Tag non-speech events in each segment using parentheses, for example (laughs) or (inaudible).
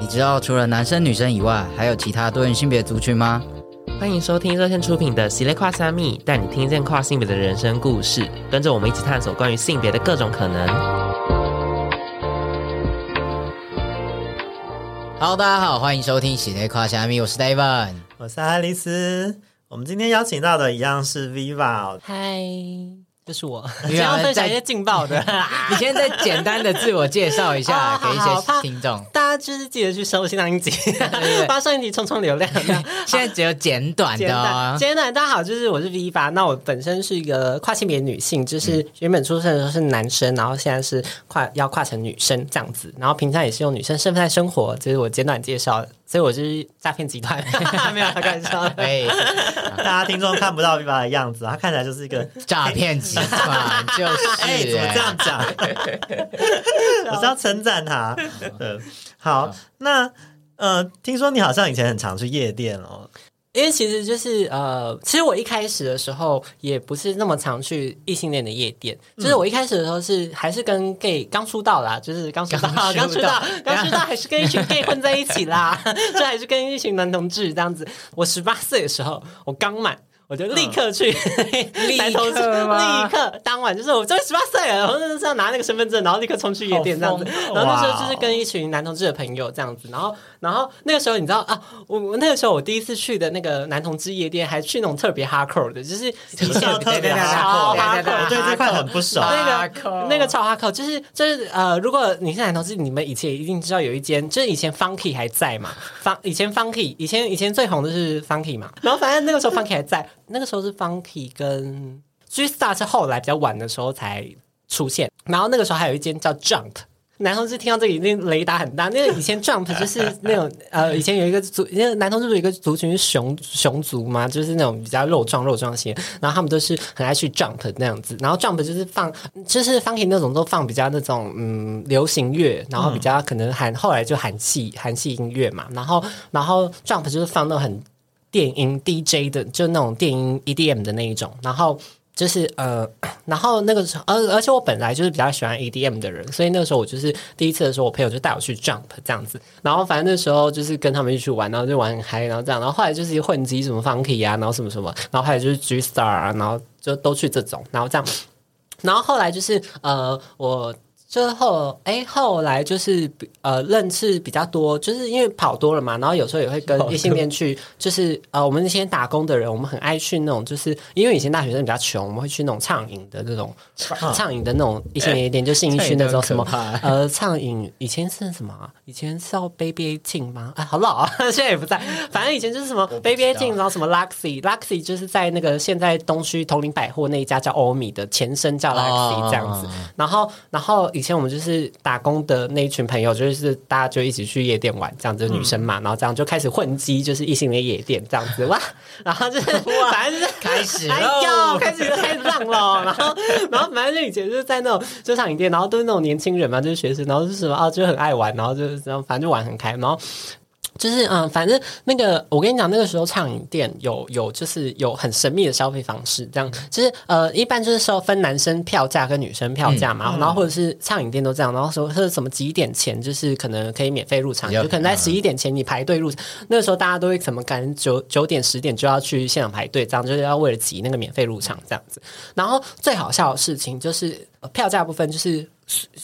你知道除了男生女生以外，还有其他多元性别族群吗？欢迎收听热线出品的《喜咧跨虾米》，带你听见跨性别的人生故事，跟着我们一起探索关于性别的各种可能。Hello，大家好，欢迎收听《喜咧跨虾米》，我是 David，我是爱丽丝。我们今天邀请到的一样是 Viva，嗨。就是我，(laughs) 你要分享一些劲爆的。(laughs) 你先再简单的自我介绍一下，(laughs) 给一些听众。大家就是记得去收新浪一集，发上一集冲冲流量。现在只有简短的。简短，大家好，就是我是 Viva。那我本身是一个跨性别女性，就是原本出生的时候是男生，然后现在是跨要跨成女生这样子。然后平常也是用女生身份在生活，这是我简短介绍。所以我是诈骗集团，(laughs) 没有开玩笑。(laughs) 哎，大家听众看不到 Viva 的样子，他看起来就是一个诈骗集团，就是 (laughs) 哎、欸，怎么这样讲？我是要称赞他。对，好，那呃，听说你好像以前很常去夜店哦。因为其实就是呃，其实我一开始的时候也不是那么常去异性恋的夜店，嗯、就是我一开始的时候是还是跟 gay 刚出道啦，就是刚出道，刚出道，(laughs) 刚出道还是跟一群 gay 混在一起啦，(laughs) 就还是跟一群男同志这样子。我十八岁的时候，我刚满。我就立刻去，嗯、立刻立刻当晚就是我终于十八岁了，然后就是要拿那个身份证，然后立刻冲去夜店这样子。然后那时候就是跟一群男同志的朋友这样子，然后然后那个时候你知道啊，我我那个时候我第一次去的那个男同志夜店，还去那种特别 hardcore 的，就是以前特别 hardcore，对这块很不熟。那个那个超 hardcore，就是就是呃，如果你是男同志，你们以前一定知道有一间，就是以前 Funky 还在嘛，方以前 Funky 以前以前最红的是 Funky 嘛，然后反正那个时候 Funky 还在。那个时候是 Funky 跟 G Star 是后来比较晚的时候才出现，然后那个时候还有一间叫 Jump，男同志听到这个一定雷达很大。那个以前 Jump 就是那种呃，以前有一个族，因为男同志有一个族群是熊熊族嘛，就是那种比较肉壮肉壮型，然后他们都是很爱去 Jump 那样子。然后 Jump 就是放，就是 Funky 那种都放比较那种嗯流行乐，然后比较可能韩后来就韩系韩系音乐嘛，然后然后 Jump 就是放那种很。电音 DJ 的，就那种电音 EDM 的那一种，然后就是呃，(clears throat) 然后那个时候，而而且我本来就是比较喜欢 EDM 的人，所以那个时候我就是第一次的时候，我朋友就带我去 Jump 这样子，然后反正那时候就是跟他们一起玩，然后就玩很嗨，然后这样，然后后来就是混迹什么 Funky 啊，然后什么什么，然后还有就是 G Star 啊，然后就都去这种，然后这样，然后后来就是呃我。之后，哎，后来就是呃，认识比较多，就是因为跑多了嘛，然后有时候也会跟异性恋去，就是呃，我们那些打工的人，我们很爱去那种，就是因为以前大学生比较穷，我们会去那种畅饮的那种 (laughs) 畅饮的那种异性恋店，就信义区那种什么呃畅饮，以前是什么啊？以前是叫 Baby Eighteen 吗？哎，好老啊，(laughs) 现在也不在。反正以前就是什么 Baby Eighteen，然后什么 Luxy，Luxy 就是在那个现在东区同林百货那一家叫欧米的前身叫 Luxy 这样子，然后然后。以前我们就是打工的那一群朋友，就是大家就一起去夜店玩，这样子女生嘛，嗯、然后这样就开始混迹，就是异性的夜店这样子哇，然后就是哇 (laughs) 反正就是开始哎呦，开始开始浪了，然后然后反正就以前就是在那种就场影店，然后都是那种年轻人嘛，就是学生，然后就是什么啊，就很爱玩，然后就是然后反正就玩很开，然后。就是嗯，反正那个我跟你讲，那个时候畅饮店有有就是有很神秘的消费方式，这样就是呃，一般就是说分男生票价跟女生票价嘛，嗯、然后或者是畅饮店都这样，然后说是什么几点前就是可能可以免费入场，有就可能在十一点前你排队入场，那个时候大家都会怎么赶九九点十点就要去现场排队，这样就是要为了挤那个免费入场这样子。然后最好笑的事情就是票价部分就是。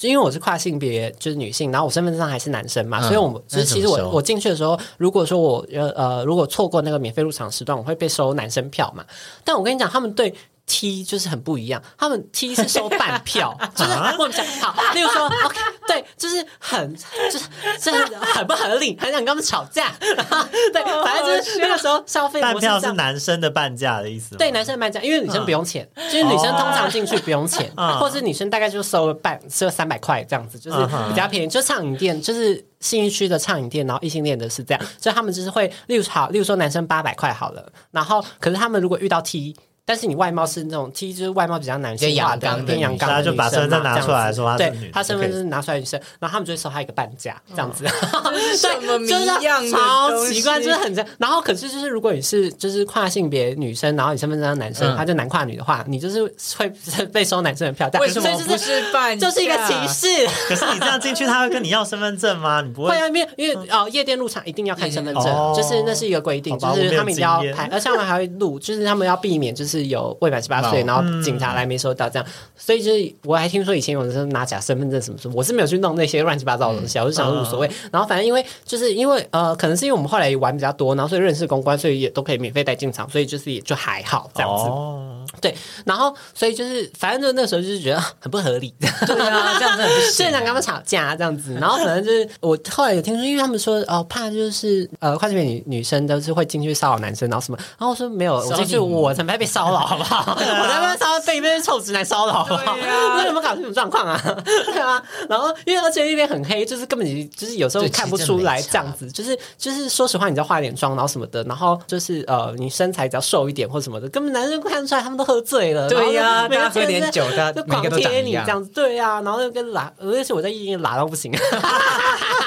因为我是跨性别，就是女性，然后我身份证上还是男生嘛，嗯、所以我其实其实我我进去的时候，如果说我呃呃如果错过那个免费入场时段，我会被收男生票嘛。但我跟你讲，他们对。T 就是很不一样，他们 T 是收半票，就是我们讲好，例如说 OK，对，就是很就是就是很不合理，很想跟他们吵架。(laughs) 对，反正就是那个时候消费半票是男生的半价的意思。对，男生的半价，因为女生不用钱，就是女生通常进去不用钱，或者是女生大概就收了半，收了三百块这样子，就是比较便宜。就畅饮店，就是信义区的畅饮店，然后异性恋的是这样，所以他们就是会，例如好，例如说男生八百块好了，然后可是他们如果遇到 T。但是你外貌是那种 T，就是外貌比较男性化的，偏阳刚，他就把身份证拿出来说他是女，对，他身份证拿出来女生，然后他们就会收他一个半价这样子，(laughs) 什么迷样超奇怪，就是很这样。然后可是就是如果你是就是跨性别女生，然后你身份证是男生，他就男跨女的话，你就是会被收男生的票价。为什么不是半价？就是一个歧视。可是你这样进去，他会跟你要身份证吗？你不会？(laughs) 会啊，因为因为哦，夜店入场一定要看身份证，就是那是一个规定，就是他们一定要拍，(laughs) 而且他们还会录，就是他们要避免就是有未满十八岁，然后警察来没收到这样。所以就是我还听说以前有人说拿假身份证什么什么，我是没有去弄那些乱七八糟的东西，我就想说无所谓。然后反正因为就是因为呃，可能是因为我们后来玩比较多，然后所以认识公关，所以也都可以免费带进场，所以就是也就还好这样子。对，然后所以就是反正就那时候就是觉得很不合理，对啊，这样子很不行，(laughs) 所以想跟他们吵架这样子。然后可能就是我后来有听说，因为他们说哦，怕就是呃，跨性别女女生都是会进去骚扰男生，然后什么。然后我说没有，我进去我才没被骚扰，好不好？我在那边骚被那边臭直男骚扰，好不好？那有没有搞这种状况啊？(laughs) 对啊。然后因为而且那边很黑，就是根本你就是有时候看不出来这样子，就是就是说实话，你只要化点妆，然后什么的，然后就是呃，你身材只要瘦一点或什么的，根本男生看得出来他们都喝醉了。对呀，每个喝点酒的，就狂贴你这样子。对呀，然后又跟拉，而且我在夜店拉到不行。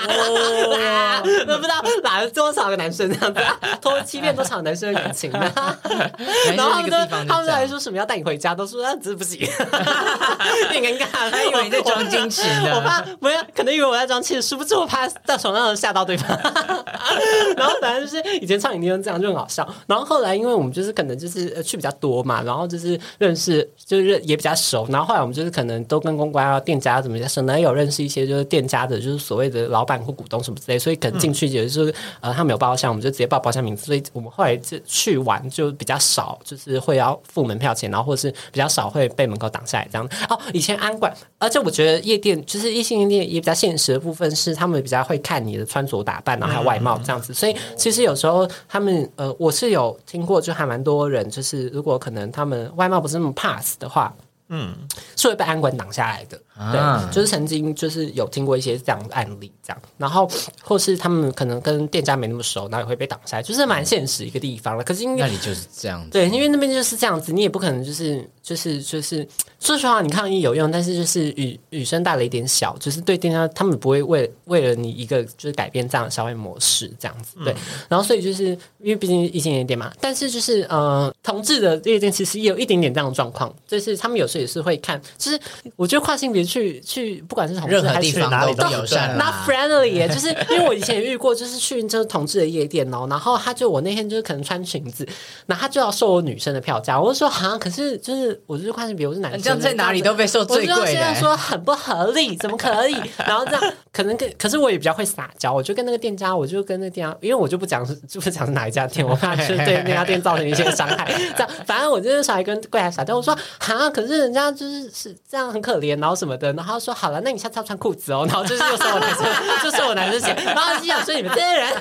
哦，都不知道拉了多少个男生这样子，偷欺骗多少男生的感情。(laughs) (laughs) 然后他们他们还说什么要带你回家，都说啊，这不行，(laughs) 有点尴尬。他以为你在装矜持呢，我怕不要，可能以为我在装矜持，殊不知我怕在床上吓到对方。(laughs) 然后反正就是以前唱影厅这样就很好笑。然后后来因为我们就是可能就是去比较多嘛，然后就是认识就是也比较熟。然后后来我们就是可能都跟公关啊、店家怎么样，可能有认识一些就是店家的，就是所谓的老板或股东什么之类，所以可能进去也就是呃他没有报箱，我们就直接报包厢名字。所以我们后来就去玩就比较少，就是会要付门票钱，然后或是比较少会被门口挡下来这样。哦，以前安管，而且我觉得夜店就是异性夜店也比较现实的部分是他们比较会看你的穿着打扮，然后还有外貌这样子。所以其实有时候他们呃我是有听过，就还蛮多人就是如果可能他们外貌不是那么 pass 的话。嗯，是会被安管挡下来的，啊、对，就是曾经就是有听过一些这样的案例，这样，然后或是他们可能跟店家没那么熟，然后也会被挡下来，就是蛮现实一个地方了。可是因为那里就是这样子，对，因为那边就是这样子，你也不可能就是就是就是说实话，你抗议有用，但是就是雨雨声大雷点小，就是对店家他们不会为为了你一个就是改变这样的消费模式这样子，对，嗯、然后所以就是因为毕竟异性夜店嘛，但是就是呃同志的夜店其实也有一点点这样的状况，就是他们有时候也是会看，就是我觉得跨性别去去，不管是同志还是哪里都友善，not friendly 耶。就是因为我以前也遇过，就是去就是同志的夜店哦，然后他就我那天就是可能穿裙子，然后他就要收我女生的票价，我就说好像可是就是我就是看性别，我是男生，这样在哪里都被收最贵的。我就现在说很不合理，怎么可以？(laughs) 然后这样可能跟可是我也比较会撒娇，我就跟那个店家，我就跟那个店家，因为我就不讲是就不讲是哪一家店，我怕 (laughs) 是对那家店造成一些伤害。(laughs) 这样反正我就是稍微跟柜台撒娇，我说好，可是人家就是。就是是这样很可怜，然后什么的，然后说好了，那你下次要穿裤子哦，然后就是又说我男生，(laughs) 就说我男生鞋，然后就想说你们这些人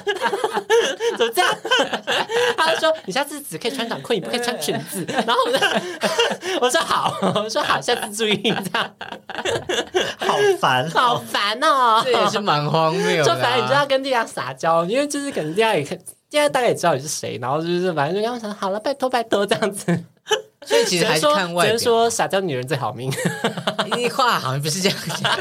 怎么这样？他就说你下次只可以穿短裤，你不可以穿裙子。然后我说我说好，我说好，下次注意这样。好烦，好烦哦，这也是蛮荒谬的。就反正你就要跟大家撒娇，因为就是可能大家也看，大家大概也知道你是谁，然后就是反正就跟他说好了，拜托拜托这样子。所以其实还是看外表，只能说撒娇女人最好命。一话好像不是这样讲，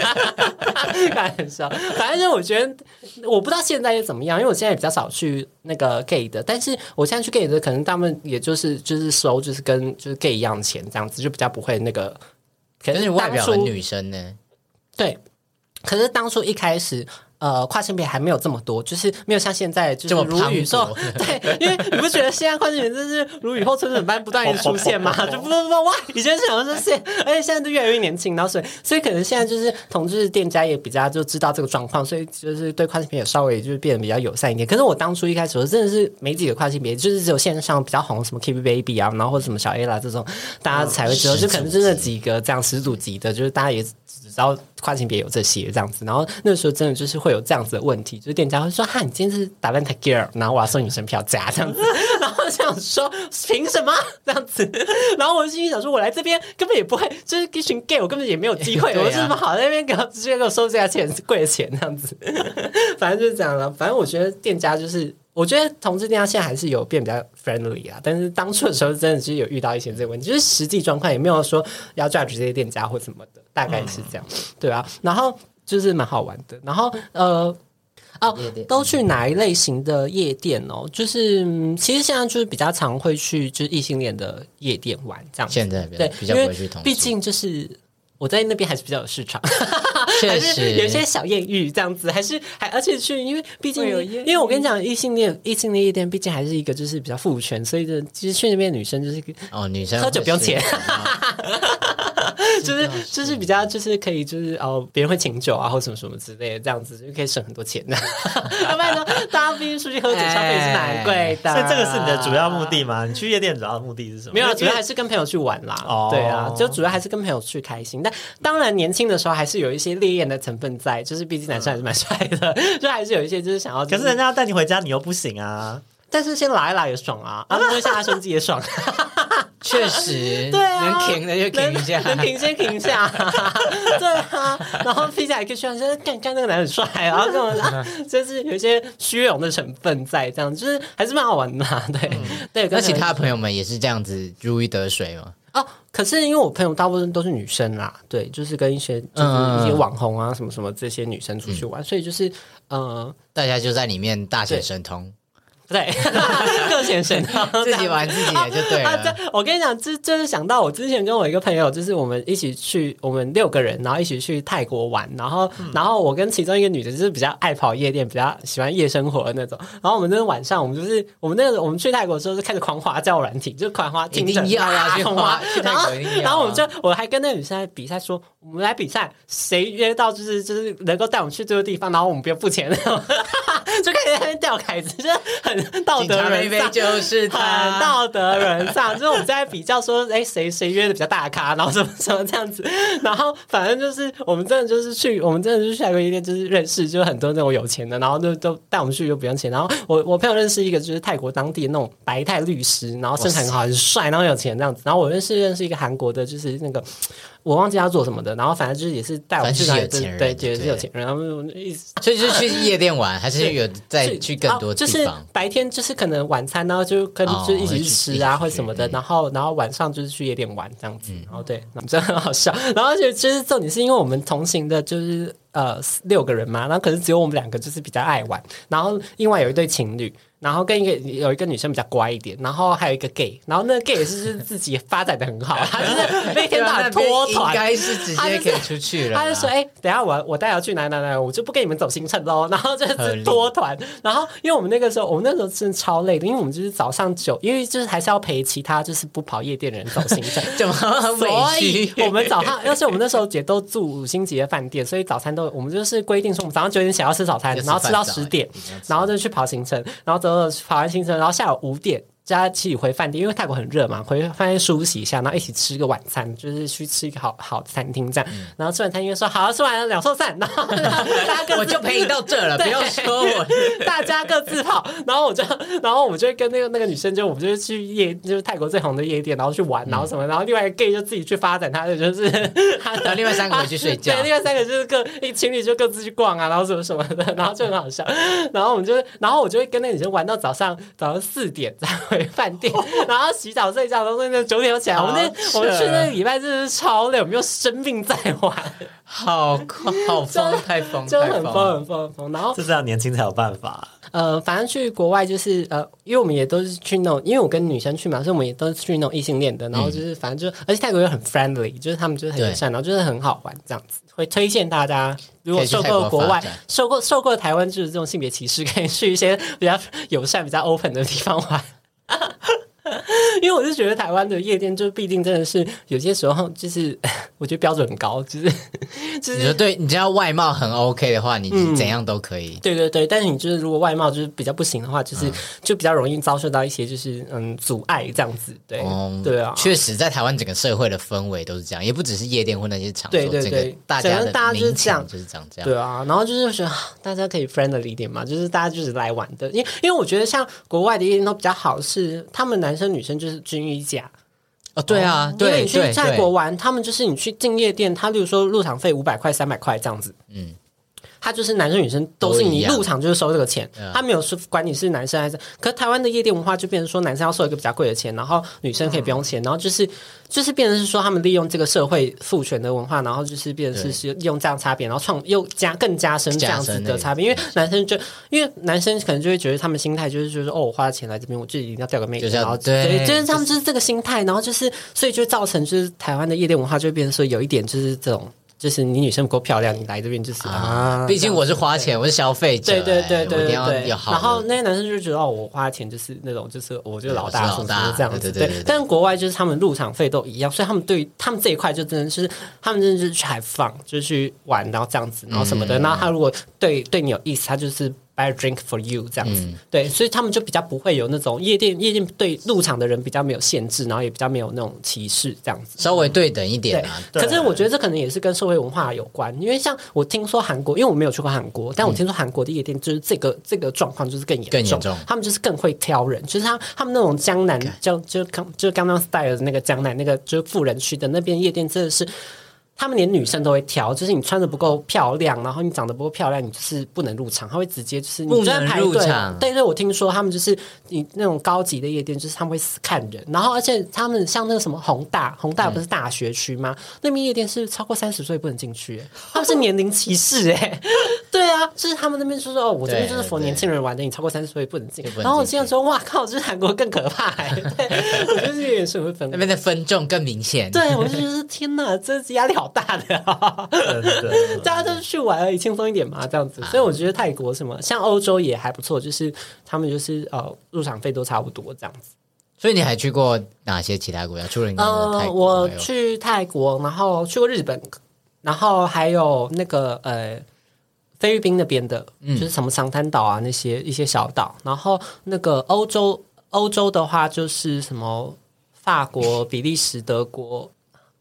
开玩笑。反正就我觉得，我不知道现在是怎么样，因为我现在也比较少去那个 gay 的。但是我现在去 gay 的，可能他们也就是就是收，就是跟就是 gay 一样的钱，这样子就比较不会那个。可是外表的女生呢？对，可是当初一开始。呃，跨性别还没有这么多，就是没有像现在就是如雨后，(laughs) 对，因为你不觉得现在跨性别就是如雨后春笋般不断的出现吗？(laughs) 就不不不哇，以前想的是现，而且现在都越来越年轻，然后所以所以可能现在就是同志店家也比较就知道这个状况，所以就是对跨性别也稍微就是变得比较友善一点。可是我当初一开始我真的是没几个跨性别，就是只有线上比较红什么 Keep Baby 啊，然后或者什么小 A 啦这种，大家才会知道，就可能真的几个这样始祖级的，就是大家也。然后跨性别有这些这样子，然后那时候真的就是会有这样子的问题，就是店家会说：“哈，你今天是打扮太 girl，然后我要送女生票价这样子。(laughs) ”然后我想说：“凭什么这样子？”然后我心里想说：“我来这边根本也不会，就是一群 gay，我根本也没有机会。啊、我是什么好在那边给他直接给我收这价钱贵的钱这样子。(laughs) ”反正就是这样了。反正我觉得店家就是，我觉得同志店家现在还是有变比较 friendly 啊。但是当初的时候，真的是有遇到一些这个问题，就是实际状况也没有说要 judge 这些店家或什么的，大概是这样，嗯、对啊。然后就是蛮好玩的。然后呃。哦，都去哪一类型的夜店哦？就是其实现在就是比较常会去就是异性恋的夜店玩这样子。现在对，比较不会去同。毕竟就是我在那边还是比较有市场，(laughs) 确实有些小艳遇这样子，还是还而且去，因为毕竟因为我跟你讲，异性恋异性恋夜店毕竟还是一个就是比较父权，所以就其实去那边女生就是哦，女生喝酒不用钱。(laughs) 就是就是比较就是可以就是哦，别人会请酒啊，或什么什么之类的，这样子就可以省很多钱的。(laughs) 要不然说，大家毕竟出去喝酒消费是蛮贵的。所以这个是你的主要目的吗？你去夜店主要目的是什么？没有，主要还是跟朋友去玩啦。哦，对啊，就主要还是跟朋友去开心。但当然年轻的时候还是有一些烈焰的成分在，就是毕竟男生还是蛮帅的，(laughs) 就还是有一些就是想要。可是人家要带你回家，你又不行啊。但是先拉一拉也爽啊，啊，摸一下他胸肌也爽。确实，对啊，能停的就停一下，能停先停一下。(laughs) 对啊，然后 P 下来可以说，就是干干那个男很帅，然后这种就是有一些虚荣的成分在，这样就是还是蛮好玩的。对、嗯、对，那其他朋友们也是这样子如鱼得水吗？哦，可是因为我朋友大部分都是女生啦，对，就是跟一些就是一些网红啊什么什么这些女生出去玩，嗯、所以就是呃，大家就在里面大显神通。对，(laughs) 各显神通，(laughs) 自己玩自己的就对了。啊啊、我跟你讲，这就是想到我之前跟我一个朋友，就是我们一起去，我们六个人，然后一起去泰国玩，然后，嗯、然后我跟其中一个女的，就是比较爱跑夜店，比较喜欢夜生活的那种。然后我们那个晚上，我们就是我们那个我们去泰国的时候，就开始狂花叫软体，就狂花，一定要呀，去花，(laughs) 去泰国一定要。然后我们就我还跟那个女生在比赛，说我们来比赛，谁约到就是就是能够带我们去这个地方，然后我们不用付钱，就开始在那边吊凯子，就是很。道德沦丧就是他，道德人上，就是我们在比较说，哎，谁谁约的比较大咖，然后什么什么这样子，然后反正就是我们真的就是去，我们真的就是去泰国夜店，就是认识，就是很多那种有钱的，然后就都带我们去又不用钱，然后我我朋友认识一个就是泰国当地的那种白泰律师，然后身材很好，很帅，然后有钱这样子，然后我认识认识一个韩国的，就是那个。我忘记他做什么的，然后反正就是也是带我去哪里，对，觉得是有钱人。然后 (laughs) 所以就是去夜店玩，(laughs) 还是有再去更多地方？就是白天就是可能晚餐，然后就跟就一起去吃啊，或什么的。然后然后晚上就是去夜店玩这样子。然后对，真的很好笑。然后就其实重点是因为我们同行的就是呃六个人嘛，然后可是只有我们两个就是比较爱玩，然后另外有一对情侣。然后跟一个有一个女生比较乖一点，然后还有一个 gay，然后那个 gay 也是自己发展的很好，(laughs) 他就是那天到晚脱团，应该是直接可以出去了。他就说：“哎，等下我我带要去哪哪哪，我就不跟你们走行程喽。(laughs) ”然后就是脱团。然后因为我们那个时候，我们那时候真的超累的，因为我们就是早上九，因为就是还是要陪其他就是不跑夜店的人走行程，就很委屈。我们早上，(laughs) 而且我们那时候也都住五星级的饭店，所以早餐都我们就是规定说，我们早上九点想要吃早餐，然后吃到十点，然后就去跑行程，然后走走跑完行程。然后下午五点。大家一起回饭店，因为泰国很热嘛，回饭店梳洗一下，然后一起吃个晚餐，就是去吃一个好好的餐厅这样。嗯、然后吃完餐，因为说好吃完了两寿散，然后大家 (laughs) 我就陪你到这了，不要说我，大家各自跑。然后我就，然后我们就会跟那个那个女生就，就我们就去夜，就是泰国最红的夜店，然后去玩，然后什么，嗯、然后另外一个 gay 就自己去发展他的，就是他的，然后另外三个回去睡觉，对，另外三个就是各一情侣就各自去逛啊，然后什么什么的，然后就很好笑。然后我们就，然后我就会跟那个女生玩到早上早上四点再回饭店。(laughs) 然后洗澡睡觉，都是那九点就起来。我们那我们去那个礼拜真的是超累，我们又生病在玩，好快，好疯，太疯，就很疯，很疯，很疯。然后就是要年轻才有办法。呃，反正去国外就是呃，因为我们也都是去那种，因为我跟女生去嘛，所以我们也都是去那种异性恋的。然后就是反正就，而且泰国又很 friendly，就是他们就是很友善，然后就是很好玩这样子。会推荐大家，如果受过国外、受过受过台湾就是这种性别歧视，可以去一些比较友善、比较 open 的地方玩。(laughs) 因为我是觉得台湾的夜店，就毕竟真的是有些时候，就是 (laughs) 我觉得标准很高，就是 (laughs) 就是，你说对，你只要外貌很 OK 的话，你怎样都可以。嗯、对对对，但是你就是如果外貌就是比较不行的话，就是、嗯、就比较容易遭受到一些就是嗯阻碍这样子。对，嗯、对啊，确实，在台湾整个社会的氛围都是这样，也不只是夜店或那些场所，对对对，大家的大家就是这样，就是这样这样。对啊，然后就是觉得大家可以 friendly 一点嘛，就是大家就是来玩的，因为因为我觉得像国外的夜店都比较好，是他们男生女生就是均一价。哦，对啊，因为你去泰国玩，他们就是你去进夜店，他例如说入场费五百块、三百块这样子，嗯，他就是男生女生都是你入场就是收这个钱，嗯、他没有说管你是男生还是。可是台湾的夜店文化就变成说男生要收一个比较贵的钱，然后女生可以不用钱，嗯、然后就是就是变成是说他们利用这个社会父权的文化，然后就是变成是是用这样差别，然后创又加更加深这样子的差别。因为男生就因为男生可能就会觉得他们心态就是就是哦，我花钱来这边，我就一定要钓个妹子，然后对，对，就是他们就是这个心态，然后就是所以就造成就是台湾的夜店文化就会变成说有一点就是这种。就是你女生不够漂亮，你来这边就是啊。毕竟我是花钱，我是消费者。对对对对对。然后那些男生就觉得哦，我花钱就是那种，就是我就老大什么这样子。对。但国外就是他们入场费都一样，所以他们对他们这一块就真的是，他们真的就是去海放，就是去玩，然后这样子，然后什么的。然后他如果对对你有意思，他就是。Buy a drink for you 这样子，嗯、对，所以他们就比较不会有那种夜店，夜店对入场的人比较没有限制，然后也比较没有那种歧视这样子，稍微对等一点啊。对，可是我觉得这可能也是跟社会文化有关，因为像我听说韩国，因为我没有去过韩国，但我听说韩国的夜店就是这个这个状况就是更严重，更严重，他们就是更会挑人，就是他他们那种江南就就刚就刚刚 style 的那个江南那个就是富人区的那边夜店真的是。他们连女生都会挑，就是你穿的不够漂亮，然后你长得不够漂亮，你就是不能入场。他会直接就是你在排队。对对，我听说他们就是你那种高级的夜店，就是他们会死看人。然后而且他们像那个什么宏大，宏大不是大学区吗？嗯、(laughs) 那边夜店是超过三十岁不能进去，(laughs) 他们是年龄歧视哎。(laughs) 对啊，就是他们那边就说哦，我这边就是逢年轻人玩的，你超过三十岁不能进。然后我经常说哇靠，就是韩国更可怕哎。对，我觉得夜店是会分，那边的分众更明显。对，我就觉得天哪，这压力好。大的、哦，(laughs) 大家都是去玩而已，轻松一点嘛，这样子。所以我觉得泰国什么，像欧洲也还不错，就是他们就是呃入场费都差不多这样子。所以你还去过哪些其他国家？除了你呃，我去泰国，然后去过日本，然后还有那个呃菲律宾那边的，就是什么长滩岛啊那些一些小岛。然后那个欧洲，欧洲的话就是什么法国、(laughs) 比利时、德国。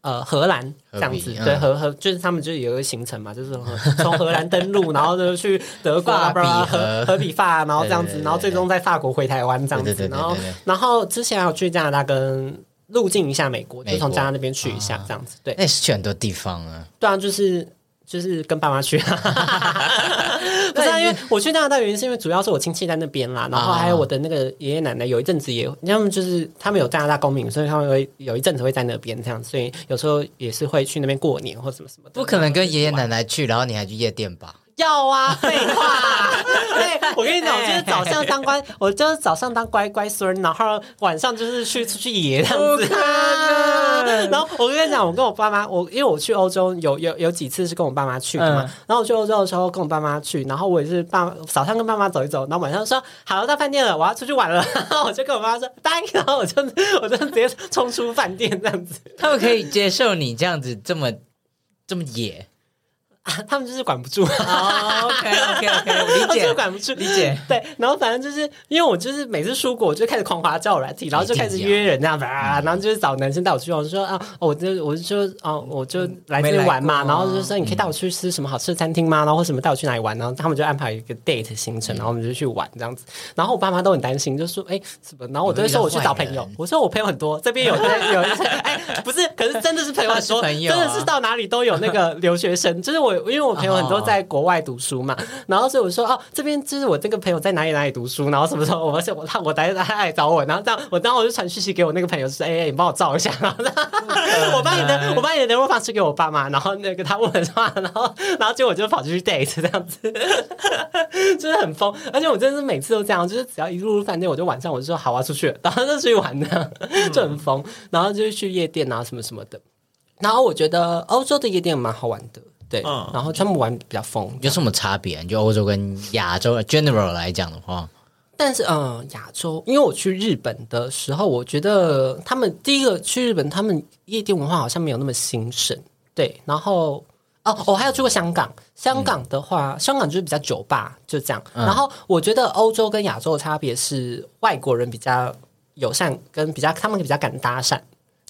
呃，荷兰这样子，对，荷荷就是他们就有一个行程嘛，就是 (laughs) 从荷兰登陆，然后 (laughs) 就去德国，荷荷比法，然后这样子，然后最终在法国回台湾这样子，然后然后之前还有去加拿大跟入境一下美国，就从加拿大那边去一下这样子，对，那是去很多地方啊，对啊，就是。就是跟爸妈去，(laughs) 不是啊，因为我去加拿大原因是因为主要是我亲戚在那边啦，然后还有我的那个爷爷奶奶有一阵子也，他们就是他们有加拿大公民，所以他们会有一阵子会在那边这样，所以有时候也是会去那边过年或什么什么的。不可能跟爷爷奶奶去，然后你还去夜店吧？要啊，废话。(laughs) 对，我跟你讲，我就是早上当乖，我就是早上当乖乖孙，然后晚上就是去出去野这样子。然后我跟你讲，我跟我爸妈，我因为我去欧洲有有有几次是跟我爸妈去的嘛。嗯、然后我去欧洲的时候跟我爸妈去，然后我也是爸早上跟爸妈走一走，然后晚上说好到饭店了，我要出去玩了。(laughs) 然后我就跟我妈说拜，然后我就我就直接冲出饭店这样子。他们可以接受你这样子这么这么野？(laughs) 他们就是管不住。OK OK OK，我理解，(laughs) 管不住，理解。对，然后反正就是因为我就是每次出国，我就开始狂滑交友软体，然后就开始约人这样子啊，然后就是找男生带我去，我就说啊，我就我就说哦，我就来这边玩嘛，然后就说你可以带我去吃什么好吃的餐厅吗？然后或什么带我去哪里玩？然后他们就安排一个 date 行程，然后我们就去玩这样子。然后我爸妈都很担心，就说哎什么？然后我都会说我去找朋友，我说我朋友很多，这边有有 (laughs) 哎不是，可是真的是朋友很多，真的是到哪里都有那个留学生，就是我。因为我朋友很多在国外读书嘛，然后所以我说哦，这边就是我这个朋友在哪里哪里读书，然后什么时候我说我他我来他来找我，然后这样我然后我就传讯息给我那个朋友说，哎、欸，你帮我照一下，然后 (laughs) 我把你的我把你的联络方式给我爸妈，然后那个他问的话，(laughs) 然后然后结果我就跑出去 date 这样子，(laughs) 就是很疯，而且我真的是每次都这样，就是只要一入入饭店，我就晚上我就说好啊出去，然后就出去玩的，就很疯，然后就去夜店啊什么什么的，然后我觉得欧洲的夜店蛮好玩的。对，嗯、然后他们玩比较疯，有什么差别？就欧洲跟亚洲 general 来讲的话，但是嗯，亚洲，因为我去日本的时候，我觉得他们第一个去日本，他们夜店文化好像没有那么兴盛。对，然后哦，我还有去过香港，香港的话，嗯、香港就是比较酒吧，就这样。嗯、然后我觉得欧洲跟亚洲的差别是，外国人比较友善，跟比较他们比较敢搭讪。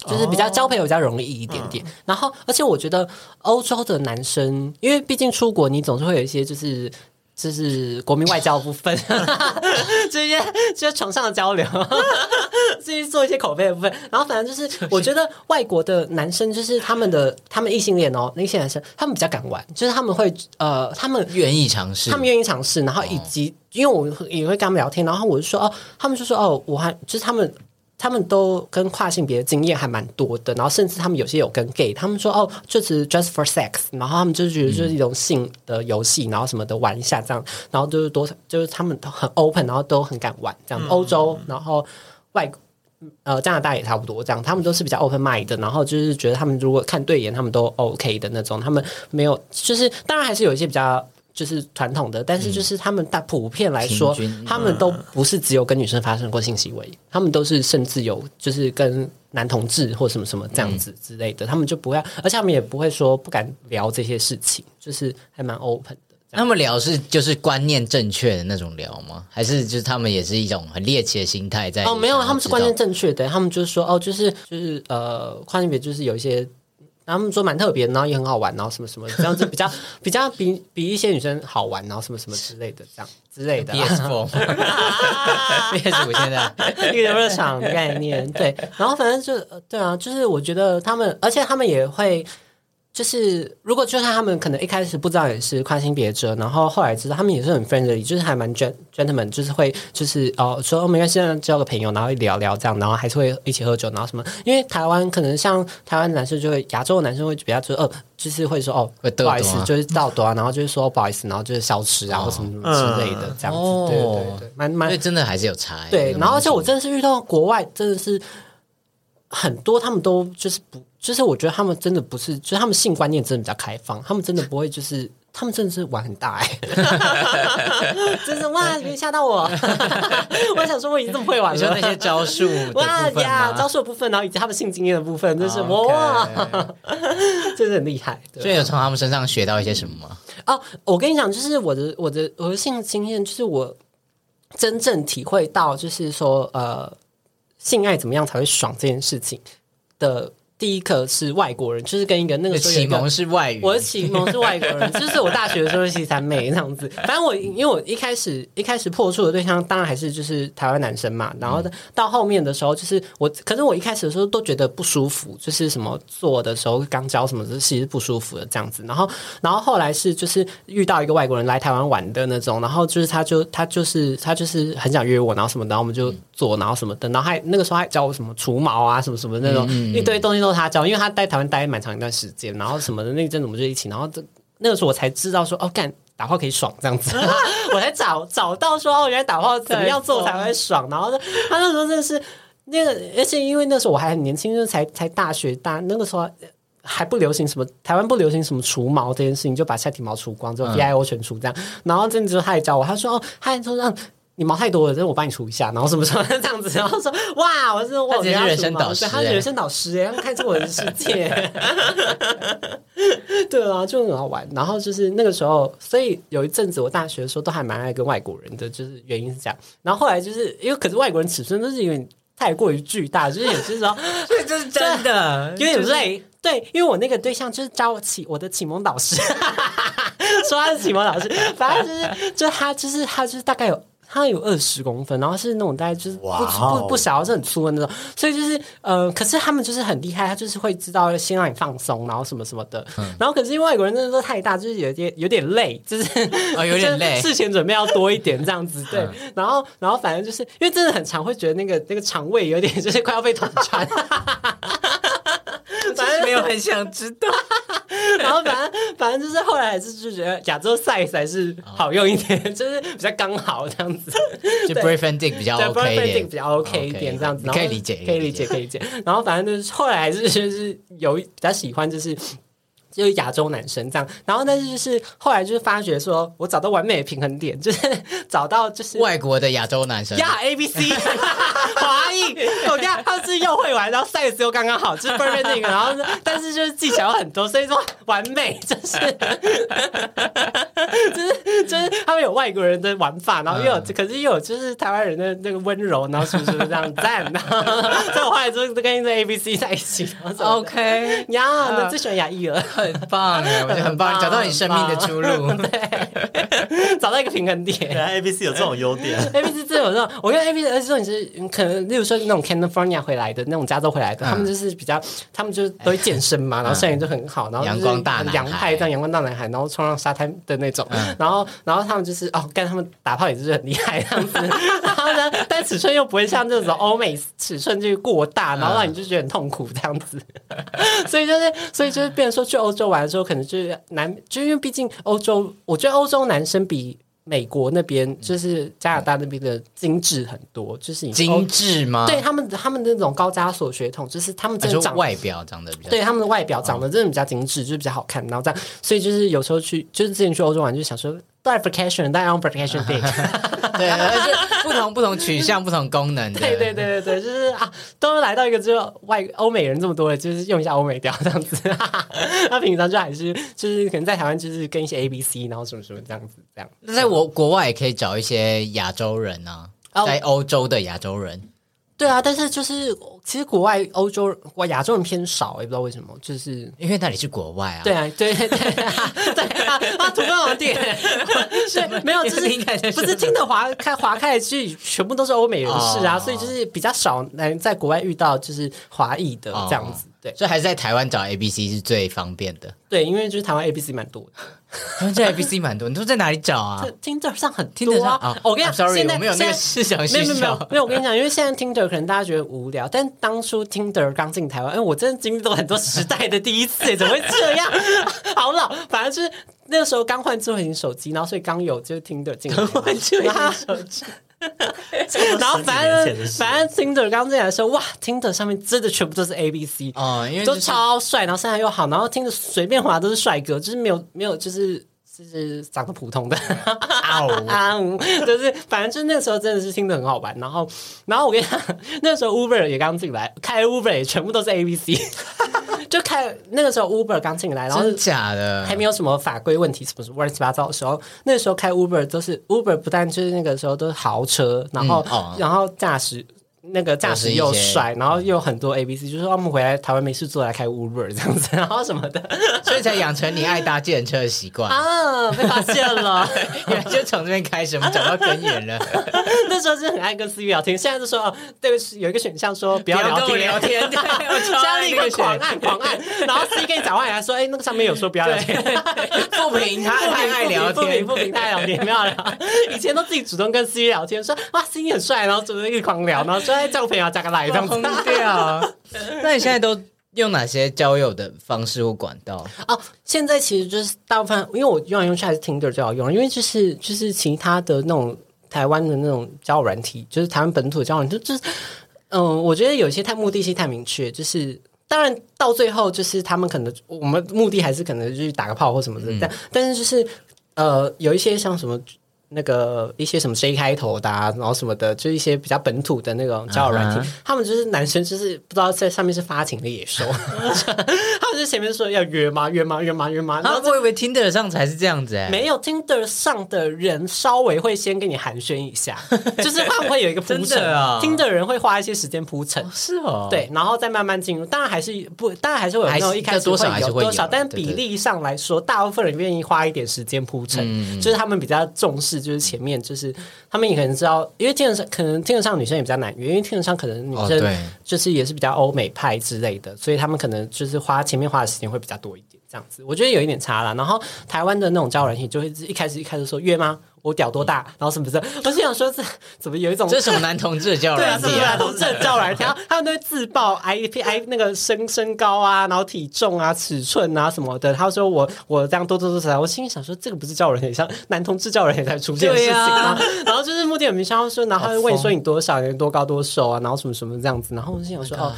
就是比较交朋友比较容易一点点，然后而且我觉得欧洲的男生，因为毕竟出国，你总是会有一些就是就是国民外交的部分，(laughs) 这些这些床上的交流，(laughs) 至于做一些口碑的部分，然后反正就是，我觉得外国的男生就是他们的他们异性恋哦，那些男生他们比较敢玩，就是他们会呃，他们愿意尝试，他们愿意尝试，然后以及、哦、因为我也会跟他们聊天，然后我就说哦，他们就说哦，我还就是他们。他们都跟跨性别的经验还蛮多的，然后甚至他们有些有跟 gay，他们说哦，就是 just for sex，然后他们就觉得就是一种性的游戏，然后什么的玩一下这样，然后就是多就是他们都很 open，然后都很敢玩这样。欧洲，然后外呃加拿大也差不多这样，他们都是比较 open mind 的，然后就是觉得他们如果看对眼，他们都 OK 的那种，他们没有就是当然还是有一些比较。就是传统的，但是就是他们大普遍来说，嗯、他们都不是只有跟女生发生过性行为，他们都是甚至有就是跟男同志或什么什么这样子之类的，嗯、他们就不会，而且他们也不会说不敢聊这些事情，就是还蛮 open 的。他们聊是就是观念正确的那种聊吗？还是就是他们也是一种很猎奇的心态在？哦，没有，他们是观念正确的，他们就是说哦，就是就是呃，跨性别就是有一些。然后他们说蛮特别，然后也很好玩，然后什么什么这样子比较比较比比一些女生好玩，然后什么什么之类的这样之类的。(laughs) PS4，PS5 (laughs) 现在 (laughs) 一个游乐场的概念，对。然后反正就对啊，就是我觉得他们，而且他们也会。就是如果就算他们可能一开始不知道也是跨性别者，然后后来知道他们也是很 friendly，就是还蛮 gentleman，就是会就是哦说哦没关系，交个朋友，然后一聊聊这样，然后还是会一起喝酒，然后什么？因为台湾可能像台湾男生就会亚洲的男生会比较就是呃，就是会说哦不好意思，就是到多啊，然后就是说不好意思，然后就是消失啊或什么什么之类的这样子，对对对，蛮蛮，真的还是有差。对，然后而且我真的是遇到国外真的是很多，他们都就是不。就是我觉得他们真的不是，就是他们性观念真的比较开放，他们真的不会，就是他们真的是玩很大哎，(laughs) 真的哇，别吓到我！(laughs) 我想说我已经这么会玩了，你说那些招数哇呀，招数的部分，然后以及他们性经验的部分，真是哇，(laughs) 真的很厉害。所以有从他们身上学到一些什么吗？哦，我跟你讲，就是我的我的我的性经验，就是我真正体会到，就是说呃，性爱怎么样才会爽这件事情的。第一课是外国人，就是跟一个那个启蒙是外语，我的启蒙是外国人，(laughs) 就是我大学的时候是西三妹这样子。反正我因为我一开始一开始破处的对象当然还是就是台湾男生嘛，然后到后面的时候就是我，可是我一开始的时候都觉得不舒服，就是什么做的时候刚交什么的其实不舒服的这样子。然后然后后来是就是遇到一个外国人来台湾玩的那种，然后就是他就他就是他就是很想约我，然后什么的，然后我们就做，然后什么的，然后还那个时候还教我什么除毛啊什么什么那种一堆东西都。他教，因为他在台湾待蛮长一段时间，然后什么的那一阵子我们就一起，然后这那个时候我才知道说哦，干打炮可以爽这样子，(laughs) 我才找找到说哦，原来打炮怎么样做才会爽，然后他那时候真的是那个，而且因为那时候我还很年轻，就是才才大学大，那个时候还不流行什么，台湾不流行什么除毛这件事情，就把下体毛除光之后 VIO 全除这样，然后真的就他也教我，他说哦，他还说让。你毛太多了，但是我帮你除一下，然后什么什么这样子，(laughs) 然后说哇，我是我，人生导师，他是人生导师，哎，他开出我的世界，(laughs) 对啊，就很好玩。然后就是那个时候，所以有一阵子我大学的时候都还蛮爱跟外国人的，就是原因是这样。然后后来就是因为可是外国人尺寸都是有点太过于巨大，就是有些时候，所以这是真的，(laughs) 有点累。对，因为我那个对象就是教我启我的启蒙导师，说他是启蒙导师，反正就是就他就是他就是大概有。它有二十公分，然后是那种大概就是不 Wow 不不小，是很粗的那种，所以就是呃，可是他们就是很厉害，他就是会知道先让你放松，然后什么什么的，嗯、然后可是因为外国人真的都太大，就是有点有点累，就是哦有点 (laughs) 累，事前准备要多一点这样子，对，然后然后反正就是因为真的很长会觉得那个那个肠胃有点就是快要被捅穿。反 (laughs) 正没有很想知道，然后反正反正就是后来还是就觉得亚洲 size 还是好用一点，哦、就是比较刚好这样子，就 dick 比较 OK 一点，比较 OK 一点这样子，可以理解，可以理解，可以理解。然后反正就是后来还是就是有比较喜欢就是。就是亚洲男生这样，然后但是就是后来就是发觉说，我找到完美的平衡点，就是 (laughs) 找到就是外国的亚洲男生呀，A B C (laughs) 华裔，我看他是又会玩，然后 size 又刚刚好，就是 perfect，然后但是就是技巧有很多，所以说完美，就是 (laughs) 就是就是他们有外国人的玩法，然后又有、嗯、可是又有就是台湾人的那个温柔，然后是不是这样赞？所以我后来就跟这 A B C 在一起，然后 OK 呀，那最喜欢亚裔了。很棒哎，(laughs) 我觉得很棒，找到你生命的出路，(laughs) 对，找到一个平衡点。(laughs) 原来 A B C 有这种优点，A B C 这种，我跟 A B C 说你是可能，例如说那种 California 回来的那种加州回来的，他们就是比较，他们就是都会健身嘛，然后身材就很好，然后阳光大洋派这样阳光大男孩，然后冲上沙滩的那种，然后然后他们就是哦，跟他们打炮也是很厉害这样子，然后呢，但尺寸又不会像这种欧美尺寸就过大，然后让你就觉得很痛苦这样子，所以就是所以就是变成说去欧洲玩的时候，可能就是男，就因为毕竟欧洲，我觉得欧洲男生比。美国那边就是加拿大那边的精致很多，就是精致吗？对他们，他们那种高加索血统，就是他们真的长外表长得比较，对他们的外表长得真的比较精致，就是比较好看。然后这样，所以就是有时候去，就是之前去欧洲玩，就想说。Vacation，但用 vacation day，(laughs) 对，而且不同不同取向、(laughs) 不同功能的，对对对对对，就是啊，都来到一个只有外欧美人这么多的，就是用一下欧美调这样子。(laughs) 那平常就还是就是可能在台湾就是跟一些 A B C，然后什么什么这样子这样。那在我国外也可以找一些亚洲人啊，在欧洲的亚洲人。对啊，但是就是其实国外欧洲我亚洲人偏少，也不知道为什么，就是因为那里是国外啊。对啊，对对对啊，对啊，啊土豆王店，(laughs) 对，没有，就是不是听的划开划开去，全部都是欧美人士啊，所以就是比较少能在国外遇到就是华裔的这样子。对，所以还是在台湾找 A B C 是最方便的。对，因为就是台湾 A B C 蛮多的。台湾这 A B C 蛮多，你都在哪里找啊？(laughs) Tinder 上很多啊。我跟你讲，sorry，现在我没有那个思想需求。没有没有没有，我跟你讲，因为现在 Tinder 可能大家觉得无聊，但当初 Tinder 刚进台湾，哎，我真的经历过很多时代的第一次，怎么会这样？(laughs) 好老，反正就是那个时候刚换智慧型手机，然后所以刚有就是 Tinder 进来，换智慧型手机。(laughs) 然后反正反正 Tinder 刚进来的时候，哇，Tinder 上面真的全部都是 A B C 哦，因为都超帅，然后身材又好，然后听着随便滑都是帅哥，就是没有没有就是。就是长得普通的，(laughs) 啊呜，就是反正就是那个时候真的是听得很好玩，然后然后我跟你讲，那个时候 Uber 也刚进来，开 Uber 也全部都是 A B C，(laughs) 就开那个时候 Uber 刚进来，然后是假的？还没有什么法规问题，什么什么乱七八糟的时候，那个时候开 Uber 都是 Uber，不但就是那个时候都是豪车，然后、嗯哦、然后驾驶。那个驾驶又帅，然后又很多 A B C，就是说我们回来台湾没事做来开 Uber 这样子，(laughs) 然后什么的，所以才养成你爱搭计程车的习惯 (laughs) 啊！被发现了，(laughs) 原来就从这边开始，我们找到根源了。那时候是很爱跟 C 聊天，现在就说哦，对，有一个选项说不要聊天，聊天，对，加了一个狂按狂按，然后你讲话，还说哎，那个上面有说不要聊天，不平，他太爱聊天，不平，太聊天，不要聊。以前都自己主动跟 C 聊天，说哇，C 很帅，然后主动一直狂聊，然后说。交个朋友加个来，这样子对啊。(laughs) 那你现在都用哪些交友的方式或管道？哦，现在其实就是大部分，因为我用来用去还是 Tinder 最好用，因为就是就是其他的那种台湾的那种交友软体，就是台湾本土的交友软体，就就是嗯，我觉得有些太目的性太明确，就是当然到最后就是他们可能我们目的还是可能就是打个炮或什么的，嗯、但但是就是呃有一些像什么。那个一些什么 J 开头的，啊，然后什么的，就一些比较本土的那种交友软体，uh huh. 他们就是男生，就是不知道在上面是发情的野兽，(laughs) 他们就前面说要约吗？约吗？约吗？约吗？然后我以为 Tinder 上才是这样子哎，没有 Tinder 上的人稍微会先跟你寒暄一下，(laughs) 就是会不会有一个铺陈 (laughs) 啊？Tinder 人会花一些时间铺陈，是哦，对，然后再慢慢进入，当然还是不，当然还是会有那种一开始会有多少，但比例上来说，大部分人愿意花一点时间铺陈，就是他们比较重视。就是前面就是他们也可能知道，因为听得上可能听得上女生也比较难约，因为听得上可能女生就是也是比较欧美派之类的，所以他们可能就是花前面花的时间会比较多一点，这样子我觉得有一点差了。然后台湾的那种交友软件就会一开始一开始说约吗？我屌多大？然后什么的，我是想说，这怎么有一种这是什么男同志的交友 (laughs) 软体？对啊，什么男同志的交友软体？他们都会自曝 I P I 那个身身高啊，然后体重啊、尺寸啊什么的。他说我我这样多多多少，我心里想说，这个不是交友软体，像男同志交友软体才出现的事情吗？然后就是目的很明确，说，然后他会问你说你多少，你多高多瘦啊，然后什么什么这样子。然后我心想说哦，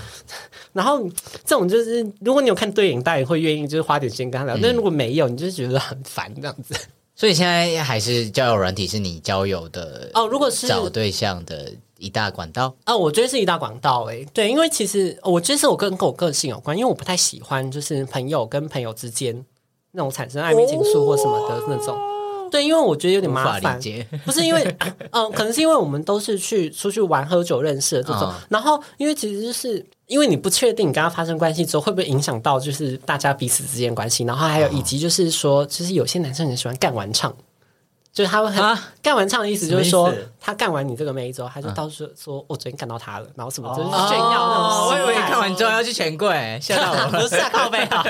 然后这种就是如果你有看对影，大家也会愿意就是花点时间跟他聊。但如果没有，你就觉得很烦这样子。所以现在还是交友软体是你交友的哦，如果是找对象的一大管道哦，我觉得是一大管道诶。对，因为其实我觉得是我跟跟我个性有关，因为我不太喜欢就是朋友跟朋友之间那种产生暧昧情愫或什么的那种。对，因为我觉得有点麻烦。(laughs) 不是因为，嗯，可能是因为我们都是去出去玩、喝酒认识的这种，嗯然后因为其实就是因为你不确定你跟他发生关系之后会不会影响到就是大家彼此之间关系，然后还有以及就是说，其实有些男生很喜欢干完唱。就是他会很啊干完唱的意思，就是说他干完你这个妹之后，他就到处说我昨天看到他了，然后什么就是哦炫耀那种哦，我以为你看完之后要去钱柜，吓到我了。(laughs) 不是啊，靠背啊，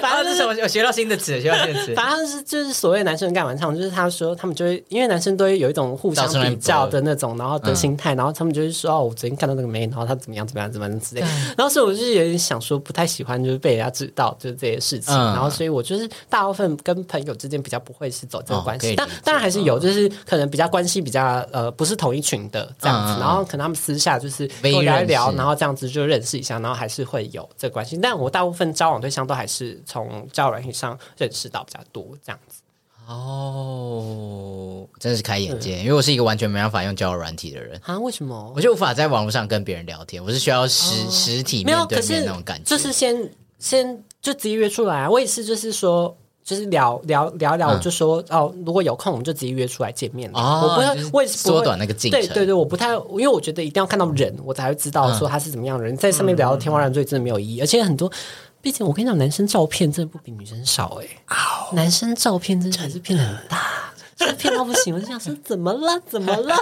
反 (laughs) 反正就是正什么？我学到新的词，学到新的词。反正是就是所谓男生干完唱，就是他说他们就会，因为男生都会有一种互相比较的那种，然后的心态，然后他们就会说哦，我昨天看到那个妹，然后他怎么样怎么样怎么样之类。(laughs) 然后所以我就是有点想说，不太喜欢就是被人家知道就是这些事情，嗯然后所以我就是大部分跟朋友之间比较不会是走这个关系，但然还是有，就是可能比较关系比较呃不是同一群的这样子，然后可能他们私下就是微跟我聊一聊，然后这样子就认识一下，然后还是会有这个关系。但我大部分交往对象都还是从交友软体上认识到比较多这样子。哦，真的是开眼界，因为我是一个完全没办法用交友软体的人，啊？为什么我？就无法在网络上跟别人聊天，我是需要实、实体面对面那种感觉。就是先先就直接约出来啊。我也是，就是说，就是聊聊聊聊，就说、哦，如果有空，我们就直接约出来见面了。哦我不就是会，我也是缩短那个进程。对对对，我不太，因为我觉得一定要看到人，我才会知道说他是怎么样的人。在上面聊天花乱坠真的没有意义，而且很多。毕竟我跟你讲，男生照片真的不比女生少哎、男生照片真的还是骗的很大，就是骗到不行。我就想说，(laughs) 怎么了？怎么了？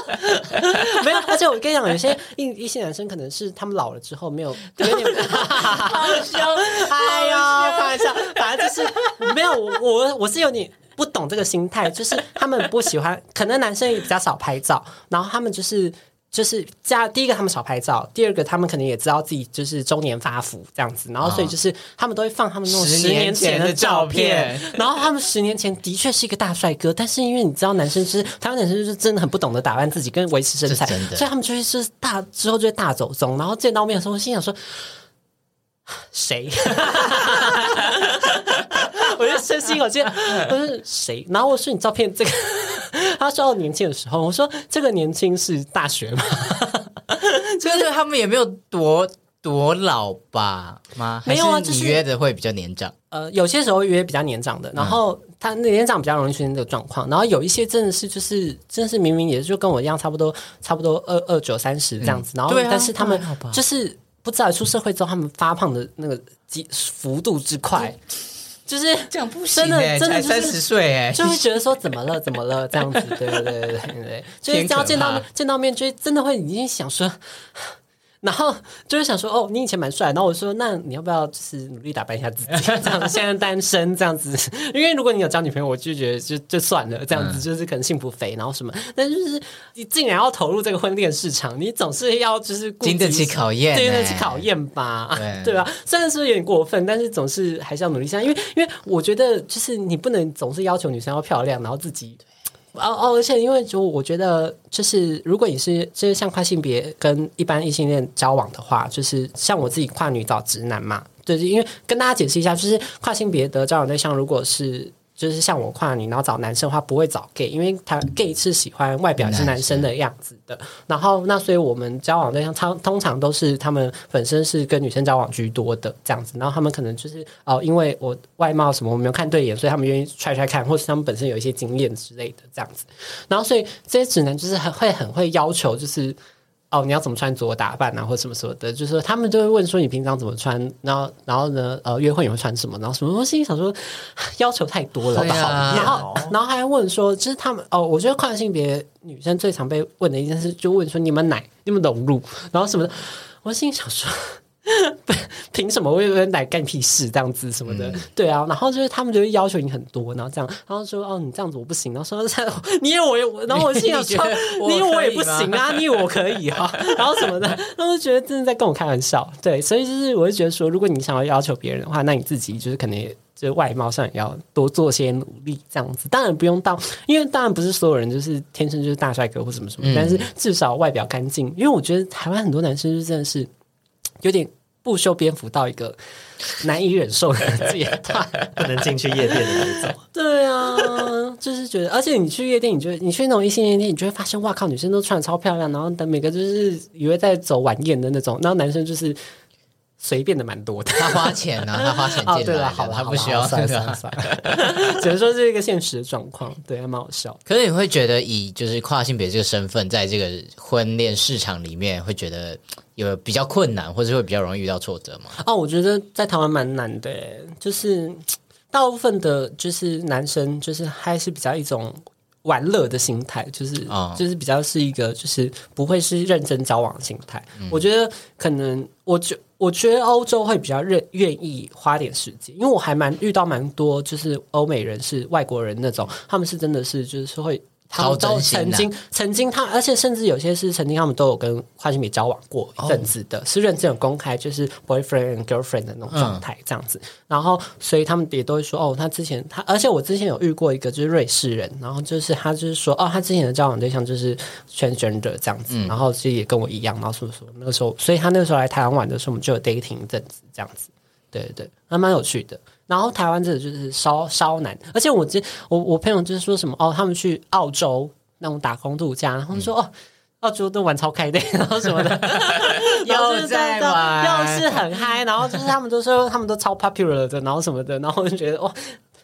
(laughs) 没有，而且我跟你讲，有些一一些男生可能是他们老了之后没有有点 (laughs) 好笑，哎呀，开玩笑，反正就是没有我我我是有点。不懂这个心态，就是他们不喜欢，可能男生也比较少拍照，然后他们就是就是加第一个他们少拍照，第二个他们可能也知道自己就是中年发福这样子，然后所以就是他们都会放他们那种十十年前的照片，然后他们十年前的确是一个大帅哥，但是因为你知道男生就是台湾男生就是真的很不懂得打扮自己跟维持身材所以他们就会是大之后就会大走中，然后见到面的时候，心想说。谁？(laughs) 我就深吸一口气，我说谁？然后我说你照片这个，他说到年轻的时候，我说这个年轻是大学吗？(laughs) 就是他们也没有多多老吧？吗？没有啊就是你约的会比较年长。呃，有些时候约比较年长的，然后他年长比较容易出现这个状况，然后有一些真的是就是真的是明明也就跟我一样，差不多差不多二二九三十这样子，然后但是他们就是不知道出社会之后，他们发胖的那个级幅度之快，就是这样不真的欸真的三十岁哎，就会觉得说怎么了，怎么了这样子，对对对对对对，就是只要见到见到面，就真的会已经想说，然后就是想说，哦，你以前蛮帅，然后我说，那你要不要就是努力打扮一下自己，这样现在单身这样子，(laughs) 因为如果你有交女朋友，我就觉得就就算了，这样子就是可能幸福肥，然后什么，但就是你竟然要投入这个婚恋市场，你总是要就是经得起考验欸经得起考验吧，对对吧？虽然说有点过分，但是总是还是要努力一下，因为因为我觉得就是你不能总是要求女生要漂亮，然后自己。哦哦，而且因为就我觉得，就是如果你是就是像跨性别跟一般异性恋交往的话，就是像我自己跨女找直男嘛，对，因为跟大家解释一下，就是跨性别的交往对象，如果是就是像我跨女，然后找男生的话，不会找 gay，因为他 gay 是喜欢外表是男生的样子的。然后那所以我们交往对象，通通常都是他们本身是跟女生交往居多的这样子。然后他们可能就是哦、呃，因为我外貌什么我没有看对眼，所以他们愿意踹踹看，或是他们本身有一些经验之类的这样子。然后所以这些指南就是很会很会要求，就是。哦，你要怎么穿着打扮啊，或什么什么的，就是他们就会问说你平常怎么穿，然后然后呢，呃，约会你会穿什么，然后什么，我心里想说要求太多了，然后然后还问说，就是他们哦，我觉得跨性别女生最常被问的一件事，就问说你们奶你们融入，然后什么的，我心里想说。凭什么我有人来干屁事这样子什么的？嗯。对啊，然后就是他们就会要求你很多，然后这样，然后说哦你这样子我不行，然后说 (laughs) 你以为我有，然后我心想说你以为我也不行啊，你以为我可以啊、然后什么的，(laughs) 然后就觉得真的在跟我开玩笑，对，所以就是我就觉得说，如果你想要要求别人的话，那你自己就是可能也就是外貌上也要多做些努力，这样子，当然不用到，因为当然不是所有人就是天生就是大帅哥或什么什么，嗯。但是至少外表干净，因为我觉得台湾很多男生就真的是有点。不修边幅到一个难以忍受的阶段，(laughs) 不能进去夜店的那种。对啊，就是觉得，而且你去夜店，你就你去那种一线夜店，你就会发现，哇靠，女生都穿的超漂亮，然后等每个就是以为在走晚宴的那种，然后男生就是随便的蛮多的。他花钱呢、啊，(laughs) 他花钱进来的、哦、对了，好了，他不需要算了算了算了，(laughs) 只能说是一个现实的状况，对，还蛮好笑。可是你会觉得以就是跨性别这个身份，在这个婚恋市场里面，会觉得有比较困难，或者会比较容易遇到挫折吗？哦，我觉得在台湾蛮难的，就是大部分的，就是男生，就是还是比较一种。玩乐的心态，就是、哦、就是比较是一个，就是不会是认真交往的心态。嗯、我觉得可能，我觉我觉得欧洲会比较认愿意花点时间，因为我还蛮遇到蛮多，就是欧美人是外国人那种，他们是真的是就是会。他们都曾经，曾经他，而且甚至有些是曾经，他们都有跟跨性别交往过一阵子的，oh. 是认真有公开，就是 boyfriend and girlfriend 的那种状态这样子。嗯、然后，所以他们也都会说，哦，他之前他，而且我之前有遇过一个就是瑞士人，然后就是他就是说，哦，他之前的交往对象就是 transgender 这样子，嗯、然后其实也跟我一样，然后说说那个时候，所以他那个时候来台湾玩的时候，我们就有 dating 一阵子这样子，对对对，还蛮有趣的。然后台湾这里就是稍稍难，而且我这我我朋友就是说什么哦，他们去澳洲那种打工度假，然后说、嗯、哦，澳洲都玩超开的，(laughs) 然后什么的，(laughs) 又在玩，又是很嗨，然后就是他们都说他们都超 popular 的，然后什么的，然后我就觉得哦，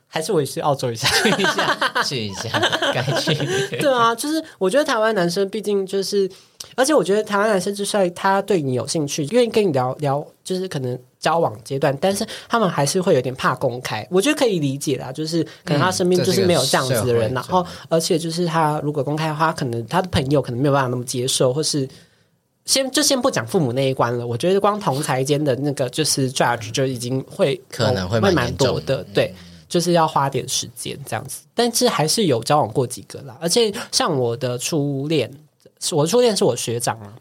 还是我也去澳洲一下，去一下，(laughs) 去一下，该去。对啊，就是我觉得台湾男生毕竟就是，而且我觉得台湾男生就算他对你有兴趣，愿意跟你聊聊，就是可能。交往阶段，但是他们还是会有点怕公开，我觉得可以理解啦。就是可能他身边就是没有这样子的人，嗯、然后而且就是他如果公开的话，可能他的朋友可能没有办法那么接受，或是先就先不讲父母那一关了。我觉得光同台间的那个就是 judge 就已经会可能会蛮蛮多的，对，就是要花点时间这样子。但是还是有交往过几个啦，而且像我的初恋，我的初恋是我学长啊。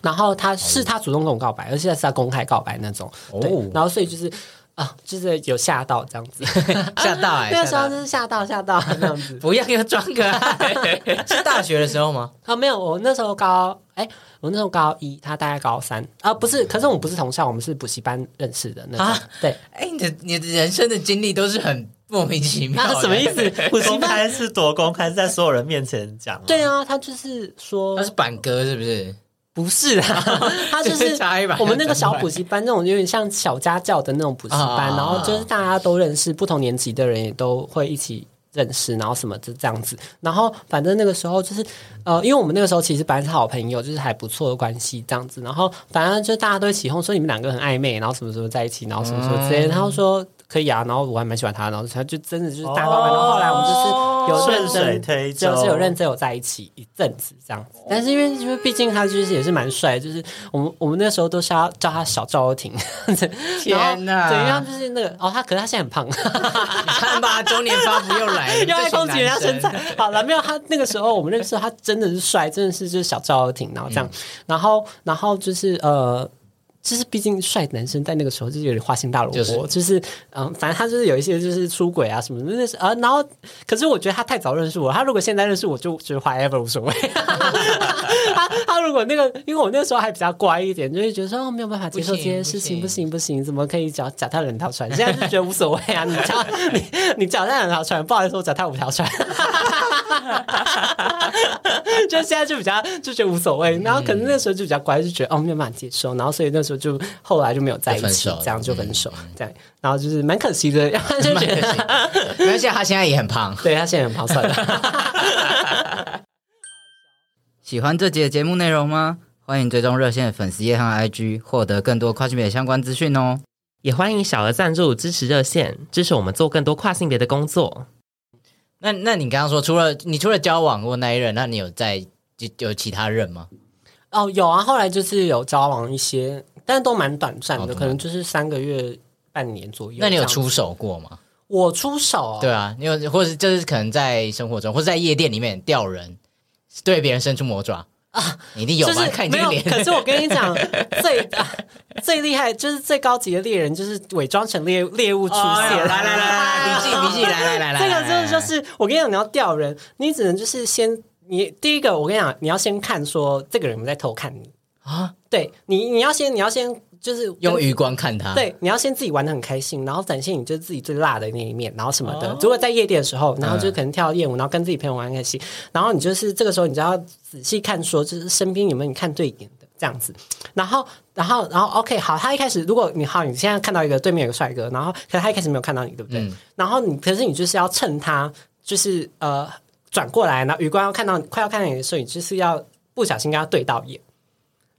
然后他是他主动跟我告白，而且是他公开告白那种。对，然后所以就是啊，就是有吓到这样子，(laughs) 吓到哎，那时候就是吓到吓到这样子。不要给我装可爱。(laughs) 是大学的时候吗？啊，没有，我那时候高哎，我那时候高一，他大概高三啊，不是，可是我们不是同校，我们是补习班认识的那种。对，哎，你的你的人生的经历都是很莫名其妙。什么意思？补习班是多公开，在所有人面前讲。对啊，他就是说他是板哥，是不是？不是啊，(laughs) 他就是我们那个小补习班，那种有点像小家教的那种补习班，然后就是大家都认识，不同年级的人也都会一起认识，然后什么就这样子。然后反正那个时候就是呃，因为我们那个时候其实本来是好朋友，就是还不错的关系这样子。然后反正就大家都起哄说你们两个很暧昧，然后什么什么在一起，然后什么什么之类的。然后说。可以啊，然后我还蛮喜欢他，然后他就真的就是大告白，然后后来我们就是有认真，就是有认真有在一起一阵子这样子。但是因为因为毕竟他就是也是蛮帅，就是我们我们那时候都是要叫他小赵又廷。(laughs) 天哪，怎样就是那个哦，他可是他现在很胖，(laughs) 你看吧，中年发福又来了，又爱攻击人家身材。好了，没有他那个时候我们认识他真的是帅，真的是就是小赵又廷，然后这样，然后然后就是呃。就是毕竟帅男生在那个时候就是有点花心大萝卜，就是、就是、嗯，反正他就是有一些就是出轨啊什么的，那是啊，然后可是我觉得他太早认识我，他如果现在认识我就觉得 whatever 无所谓。他他如果那个，因为我那时候还比较乖一点，就会觉得说哦没有办法接受这件事情，不行不行，怎么可以脚脚踏两条船？现在就觉得无所谓啊，你脚你你脚踏两条船，不好意思，我脚踏五条船。(laughs) 就现在就比较就觉得无所谓，然后可能那时候就比较乖，就觉得哦没有办法接受，然后所以那时候就后来就没有在一起，这样就分手，这样，然后就是蛮可惜的，然后就觉得，(laughs) 而且他现在也很胖，对他现在很胖，算了。(laughs) 喜欢这集的节目内容吗？欢迎追踪热线的粉丝页和 IG，获得更多跨性别相关资讯哦。也欢迎小额赞助支持热线，支持我们做更多跨性别的工作。那那你刚刚说，除了你除了交往过那一任，那你有在有其他任吗？哦，有啊，后来就是有交往一些，但都蛮短暂的，哦、可能就是三个月、半年左右。那你有出手过吗？我出手啊，对啊，你有，或者就是可能在生活中，或者在夜店里面钓人，对别人伸出魔爪。啊，你一定有吧？就是、看你这个脸。可是我跟你讲，(laughs) 最、啊、(laughs) 最厉害就是最高级的猎人，就是伪装成猎猎物出现。(laughs) 哦、来来来来，笔记笔记，来来来来。这个真的就是我跟你讲，你要钓人，你只能就是先你第一个，我跟你讲，你要先看说这个人有没有在偷看你啊？对你，你要先你要先。就是用余光看他，对，你要先自己玩的很开心，然后展现你就是自己最辣的那一面，然后什么的。哦、如果在夜店的时候，然后就可能跳夜舞，然后跟自己朋友玩开心，然后你就是这个时候，你就要仔细看，说就是身边有没有你看对眼的。这样子。然后，然后，然后，OK，好，他一开始，如果你好，你现在看到一个对面有个帅哥，然后可是他一开始没有看到你，对不对？嗯、然后你，可是你就是要趁他就是呃转过来，然后余光要看到快要看到你的时候，你就是要不小心跟他对到眼。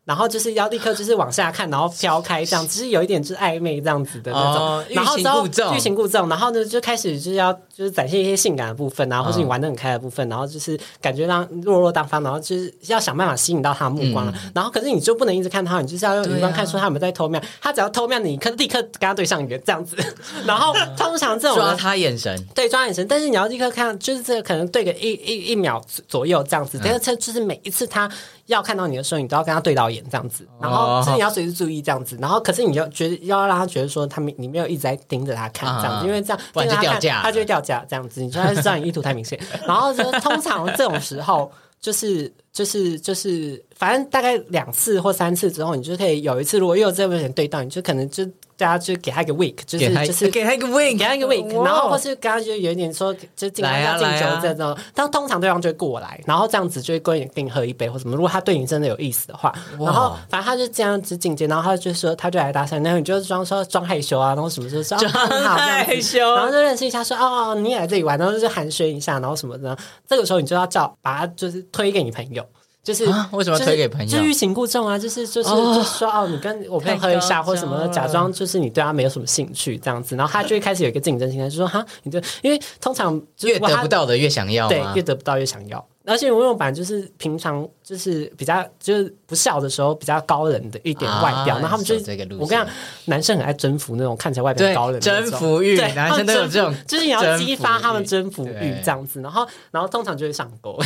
然后就是要立刻就是往下看，然后飘开这样，(laughs) 只是有一点就是暧昧这样子的那种。哦、然后之后欲擒故纵，然后呢就开始就是要就是展现一些性感的部分啊，或是你玩的很开的部分，然后就是感觉让落落大方，然后就是要想办法吸引到他的目光。嗯、然后可是你就不能一直看他，你就是要用余光看出他有没有在偷瞄。啊、他只要偷瞄你，你可立刻跟他对上眼这样子。(laughs) 然后通常这种抓他眼神，对，抓眼神。但是你要立刻看，就是这个可能对个一一一秒左右这样子。但是这就是每一次他。要看到你的时候，你都要跟他对到眼这样子，然后所以你要随时注意这样子，然后可是你要觉得要让他觉得说他没你没有一直在盯着他看这样子，因为这样不然就掉价，他就会掉价这样子，你说他是知道你意图太明显，(laughs) 然后就通常这种时候就是就是就是，反正大概两次或三次之后，你就可以有一次，如果又有这个人对到，你就可能就。大家就给他一个 week，就是就是给他一个 week，给他一个 week，然后或是刚刚就有一点说，就进来要敬酒这种，但通常对方就会过来，然后这样子就会跟你跟你喝一杯或什么。如果他对你真的有意思的话，然后反正他就这样子进阶，然后他就说他就来搭讪，然后你就装说装害羞啊，然后什么时候装害羞，然后就认识一下说哦，你也来这里玩，然后就寒暄一下，然后什么的，这个时候你就要叫把他就是推给你朋友。就是为什么推给朋友？就欲擒故纵啊！就是就是就说哦，你跟我朋友喝一下或什么，假装就是你对他没有什么兴趣这样子，然后他就会开始有一个竞争心态，就说哈，你就因为通常越得不到的越想要，对，越得不到越想要。而且我用版就是平常就是比较就是不笑的时候比较高冷的一点外表，然后他们就我跟你讲，男生很爱征服那种看起来外表高冷的征服欲对，男生都有这种，就是你要激发他们征服欲这样子，然后然后通常就会上钩。(laughs)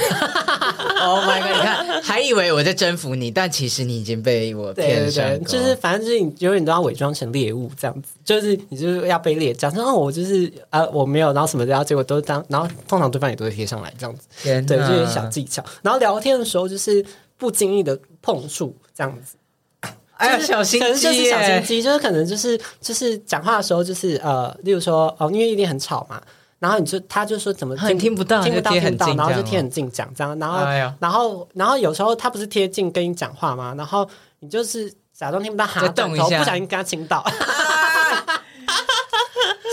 Oh my god！你看，还以为我在征服你，但其实你已经被我骗上钩。就是反正就是你永远都要伪装成猎物这样子，就是你就是要被猎，假装哦我就是呃我没有，然后什么的，然后结果都当，然后通常对方也都会贴上来这样子。对，就是小技巧。然后聊天的时候就是不经意的碰触这样子。(coughs) 哎呀，小心机，就是小心机，就是可能就是就是讲话的时候就是呃，例如说哦，因为一定很吵嘛。然后你就，他就说怎么听听不到，听不到，听不到，然后就贴很近讲这样，然后，然后，然后有时候他不是贴近跟你讲话吗？然后你就是假装听不到，哈，动一下，不小心跟他亲到。(laughs)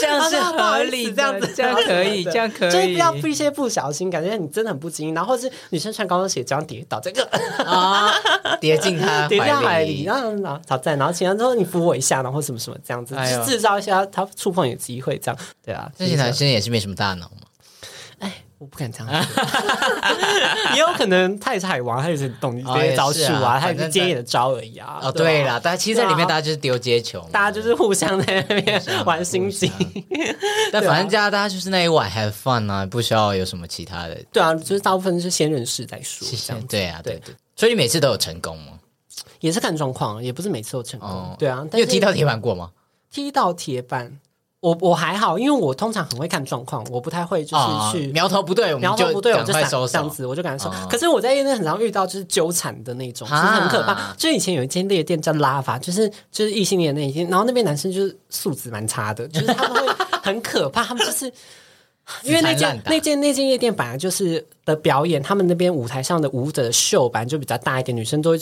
这样是合理，这样子这样可以，这样可以，就是不要一些不小心，感觉你真的很不经意，然后是女生穿高跟鞋这样跌倒，这个啊，(laughs) 跌进他跌 (laughs) 进海里，然后然后好在，然后请他说你扶我一下，然后什么什么这样子，制造一下他触碰你的机会，这样。对啊。这些男生也是没什么大脑嘛。哎，我不敢这样 (laughs) 说，也有可能他也是海王，他也是懂这些招数啊，他也是接你的招而已啊。哦，对了，但其实在里面大家就是丢接球，大家就是互相在那边玩心机。但反正家大家就是那一晚 have fun 啊，不需要有什么其他的。对啊，就是大部分是先认识再说。对啊，对对。所以你每次都有成功吗？也是看状况，也不是每次都成功。对啊，你有踢到铁板过吗？踢到铁板。我我还好，因为我通常很会看状况，我不太会就是去苗头不对，苗头不对我就闪这样子，我就赶紧收。可是我在夜店很常遇到就是纠缠的那种，就是很可怕。就以前有一间夜店叫拉法，就是就是异性恋那一间，然后那边男生就是素质蛮差的，就是他们会很可怕，(laughs) 他们就是因为那间那间那间夜店本来就是的表演，他们那边舞台上的舞者的秀本来就比较大一点，女生都会。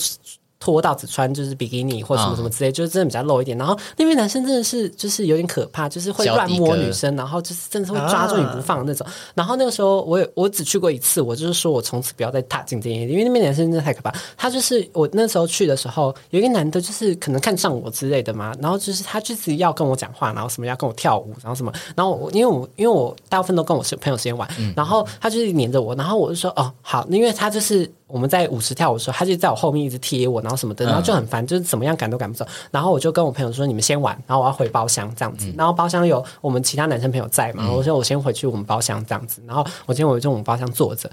脱到只穿就是比基尼或什么什么之类，就是真的比较露一点。然后那边男生真的是就是有点可怕，就是会乱摸女生，然后就是真的是会抓住你不放的那种。然后那个时候我也我只去过一次，我就是说我从此不要再踏进这间，因为那边男生真的太可怕。他就是我那时候去的时候，有一个男的，就是可能看上我之类的嘛，然后就是他就是要跟我讲话，然后什么要跟我跳舞，然后什么，然后我因为我因为我大部分都跟我朋友时间玩，然后他就是黏着我，然后我就说哦好，因为他就是。我们在舞池跳舞的时候，他就在我后面一直贴我，然后什么的，然后就很烦，就是怎么样赶都赶不走。然后我就跟我朋友说：“你们先玩，然后我要回包厢这样子。”然后包厢有我们其他男生朋友在嘛，我说我先回去我们包厢这样子。然后我今天我就我们包厢坐着。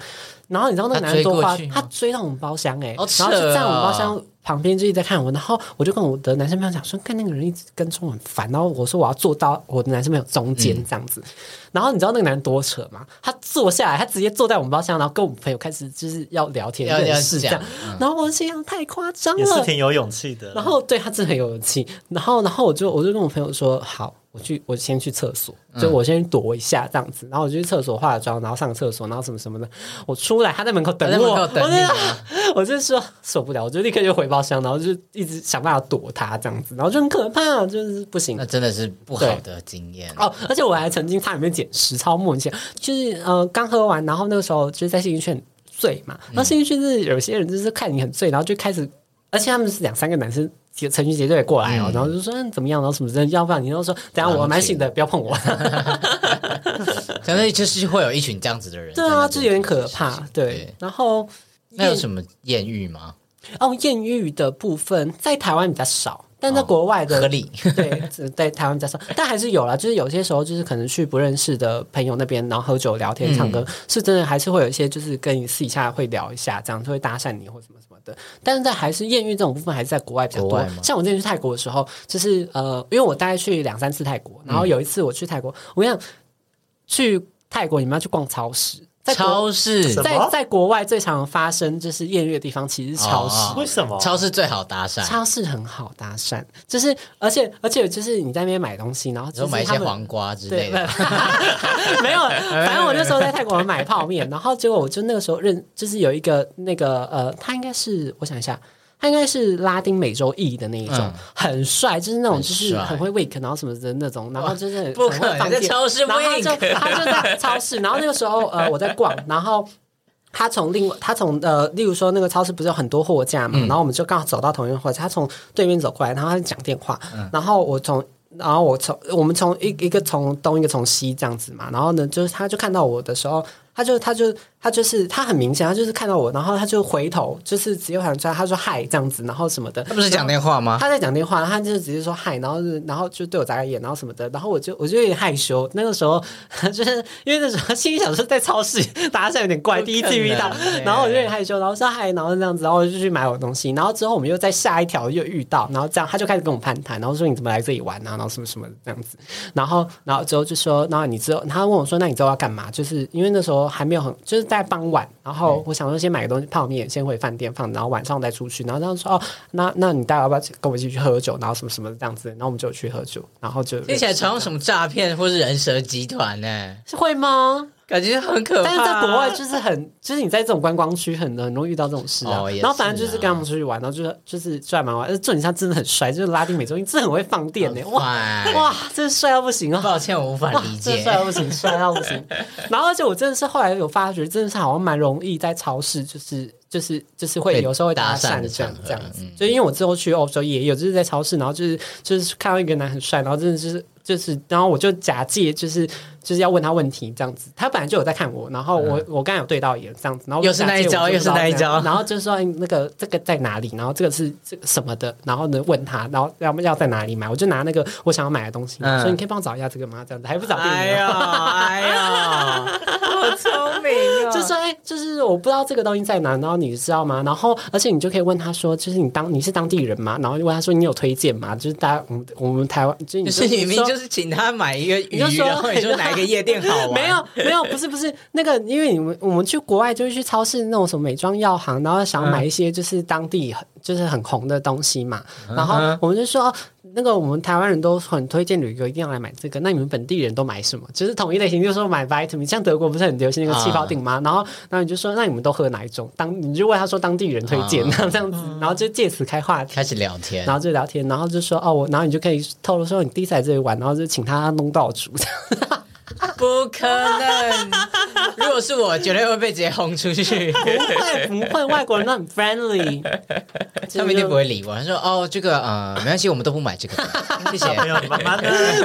然后你知道那个男生多花，他追到我们包厢哎，然后就在我们包厢旁边就一直在看我。然后我就跟我的男生朋友讲说：“看那个人一直跟踪很烦。”然后我说：“我要坐到我的男生朋友中间这样子。”然后你知道那个男的多扯吗？他坐下来，他直接坐在我们包厢，然后跟我们朋友开始就是要聊天认识这样。然后我心想太夸张了，也是挺有勇气的。然后对他真的很有勇气。然后然后我就我就跟我朋友说：“好。”我去，我先去厕所，就我先躲一下这样子，然后我就去厕所化妆，然后上厕所，然后什么什么的，我出来，他在门口等我，我 (laughs) 我就说受不了，我就立刻就回包厢，然后就一直想办法躲他这样子，然后就很可怕，就是不行那。真的是不好的经验哦，而且我还曾经差点被捡尸，超莫名其妙。就是呃，刚喝完，然后那个时候就是在信义区很醉嘛，然后信义区是有些人就是看你很醉，然后就开始，而且他们是两三个男生结成群结队过来哦，嗯、然后就说、嗯、怎么样，然后什么人，要不然你都说等下我蛮醒的，不要碰我。相当于就是会有一群这样子的人，对啊，这有点可怕。对，对然后那有什么艳遇吗？哦，艳遇的部分在台湾比较少。但在国外的、哦、合理 (laughs) 对，在台湾加上，但还是有啦。就是有些时候，就是可能去不认识的朋友那边，然后喝酒聊天、唱歌，嗯、是真的还是会有一些，就是跟你私底下会聊一下，这样就会搭讪你或什么什么的。但是在还是艳遇这种部分，还是在国外比较多。像我之前去泰国的时候，就是呃，因为我大概去两三次泰国，然后有一次我去泰国，我跟你讲，去泰国你们要去逛超市。在超市，在在国外最常发生就是艳遇的地方，其实是超市。哦、为什么？超市最好搭讪。超市很好搭讪，就是而且而且就是你在那边买东西，然后就买一些黄瓜之类的。(laughs) 没有，反正我那时候在泰国买泡面，然后结果我就那个时候认，就是有一个那个呃，他应该是我想一下。他应该是拉丁美洲裔的那一种，嗯、很帅，就是那种就是很会 wake，然后什么的那种，然后就是很会放电。超市然后他就他就在超市，然后那个时候呃我在逛，然后他从另外他从呃例如说那个超市不是有很多货架嘛，嗯、然后我们就刚好走到同一个货架，他从对面走过来，然后他就讲电话，嗯、然后我从然后我从我们从一一个从东一个从西这样子嘛，然后呢就是他就看到我的时候。他就他就他就是他很明显，他就是看到我，然后他就回头，就是直接喊出来，他说嗨这样子，然后什么的。他不是讲电话吗？他在讲电话，他就直接说嗨，然后然后就对我眨个眼，然后什么的，然后我就我就有点害羞。那个时候 (laughs) 就是因为那时候心里想说在超市 (laughs) 打下有点怪，第一次遇到，然后我就有点害羞，然后说嗨，然后这样子，然后我就去买我东西，然后之后我们又在下一条又遇到，然后这样他就开始跟我攀谈，然后说你怎么来这里玩啊，然后什么什么这样子，然后然后之后就说，然后你之后他问我说，那你之后要干嘛？就是因为那时候还没有很就是。在傍晚，然后我想说先买个东西泡面，先回饭店放，然后晚上再出去。然后他说：“哦，那那你待会要不要跟我一起去喝酒？然后什么什么这样子。”然后我们就去喝酒，然后就听起来传什么诈骗或是人蛇集团呢？是会吗？感觉很可怕，但是在国外就是很，就是你在这种观光区很很容易遇到这种事啊。然后反正就是跟他们出去玩，然后就是就是帅蛮玩，而且重点他真的很帅，就是拉丁美洲，你真的很会放电呢，哇哇，真是帅到不行啊！抱歉，我无法理解，帅到不行，帅到不行。(laughs) 然后而且我真的是后来有发觉，真的是好像蛮容易在超市，就是就是就是会有时候会搭讪这样这样子。就因为我之后去欧洲也有，就是在超市，然后就是就是看到一个男很帅，然后真的就是。就是，然后我就假借就是就是要问他问题这样子，他本来就有在看我，然后我、嗯、我刚才有对到眼这样子，然后又是那一招，又是那一招，然后就是说那个这个在哪里，然后这个是这个什么的，然后呢问他，然后要不要在哪里买，我就拿那个我想要买的东西，所以、嗯、你可以帮我找一下这个吗？这样子还不找店员？哎呀哎呀，好聪明啊！就说哎，就是我不知道这个东西在哪，然后你知道吗？然后而且你就可以问他说，就是你当你是当地人吗？然后就问他说你有推荐吗？就是大家我们我们台湾就是你说。就是请他买一个鱼，就说然后你说哪一个 (laughs) 夜店好玩？没有没有，不是不是那个，因为你们我们去国外就是去超市那种什么美妆药行，然后想买一些就是当地很就是很红的东西嘛。嗯、然后我们就说，那个我们台湾人都很推荐旅游一定要来买这个。那你们本地人都买什么？就是统一类型，就是说买 vitamin。像德国不是很流行那个气泡顶吗？嗯、然后然后你就说，那你们都喝哪一种？当你就问他说当地人推荐，然后 (laughs) 这样子，然后就借此开话题，开始聊天，然后就聊天，然后就说哦，我然后你就可以透露说你第一次来这里玩，然后就请他弄到主。(laughs) 不可能！如果是我，绝对会被直接轰出去。不会，不会，外国人都很 friendly，(laughs) 他们一定不会理我。他说：“哦，这个呃，没关系，我们都不买这个，(laughs) 谢谢。”没有，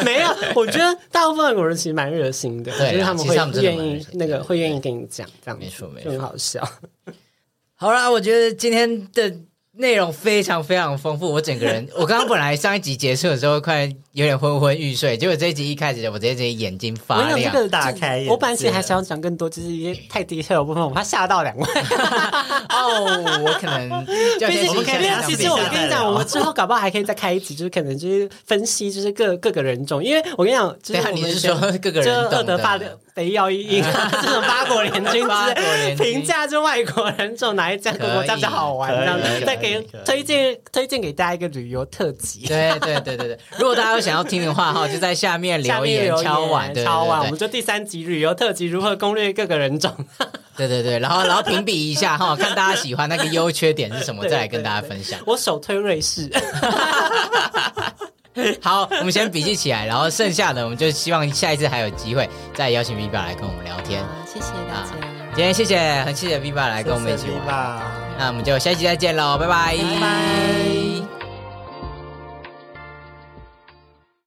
没有。我觉得大部分外国人其实蛮热心的，就是他们会愿意那个会愿意跟你讲，这样没错，没错，很好笑。好啦，我觉得今天的。内容非常非常丰富，我整个人，我刚刚本来上一集结束的时候快有点昏昏欲睡，结果这一集一开始我直接直接眼睛发亮，这个打开。我本来其实还想讲更多，就是一些太 detail 的部分，我怕吓到两位。(laughs) 哦，我可能就先，我们可以其实我跟你讲，我们之后搞不好还可以再开一集，就是可能就是分析，就是各各个人种，因为我跟你讲，就是你是说各个人种的。北要一啊，(laughs) 这种八国联军，八国联军评价就外国人种哪一家国家比较好玩，这样子再给推荐推荐给大家一个旅游特辑。对对对对对，如果大家有想要听的话哈，(laughs) 就在下面留言敲碗敲碗，我们就第三集旅游特辑如何攻略各个人种。(laughs) 对对对，然后然后评比一下哈，看大家喜欢那个优缺点是什么，再来跟大家分享。我首推瑞士。(laughs) 好，我们先笔记起来，然后剩下的我们就希望下一次还有机会再邀请 V 爸来跟我们聊天。好谢谢大家，今天谢谢，很谢谢 V 爸来跟我们一起玩。谢谢，那我们就下一期再见喽，拜拜。拜拜。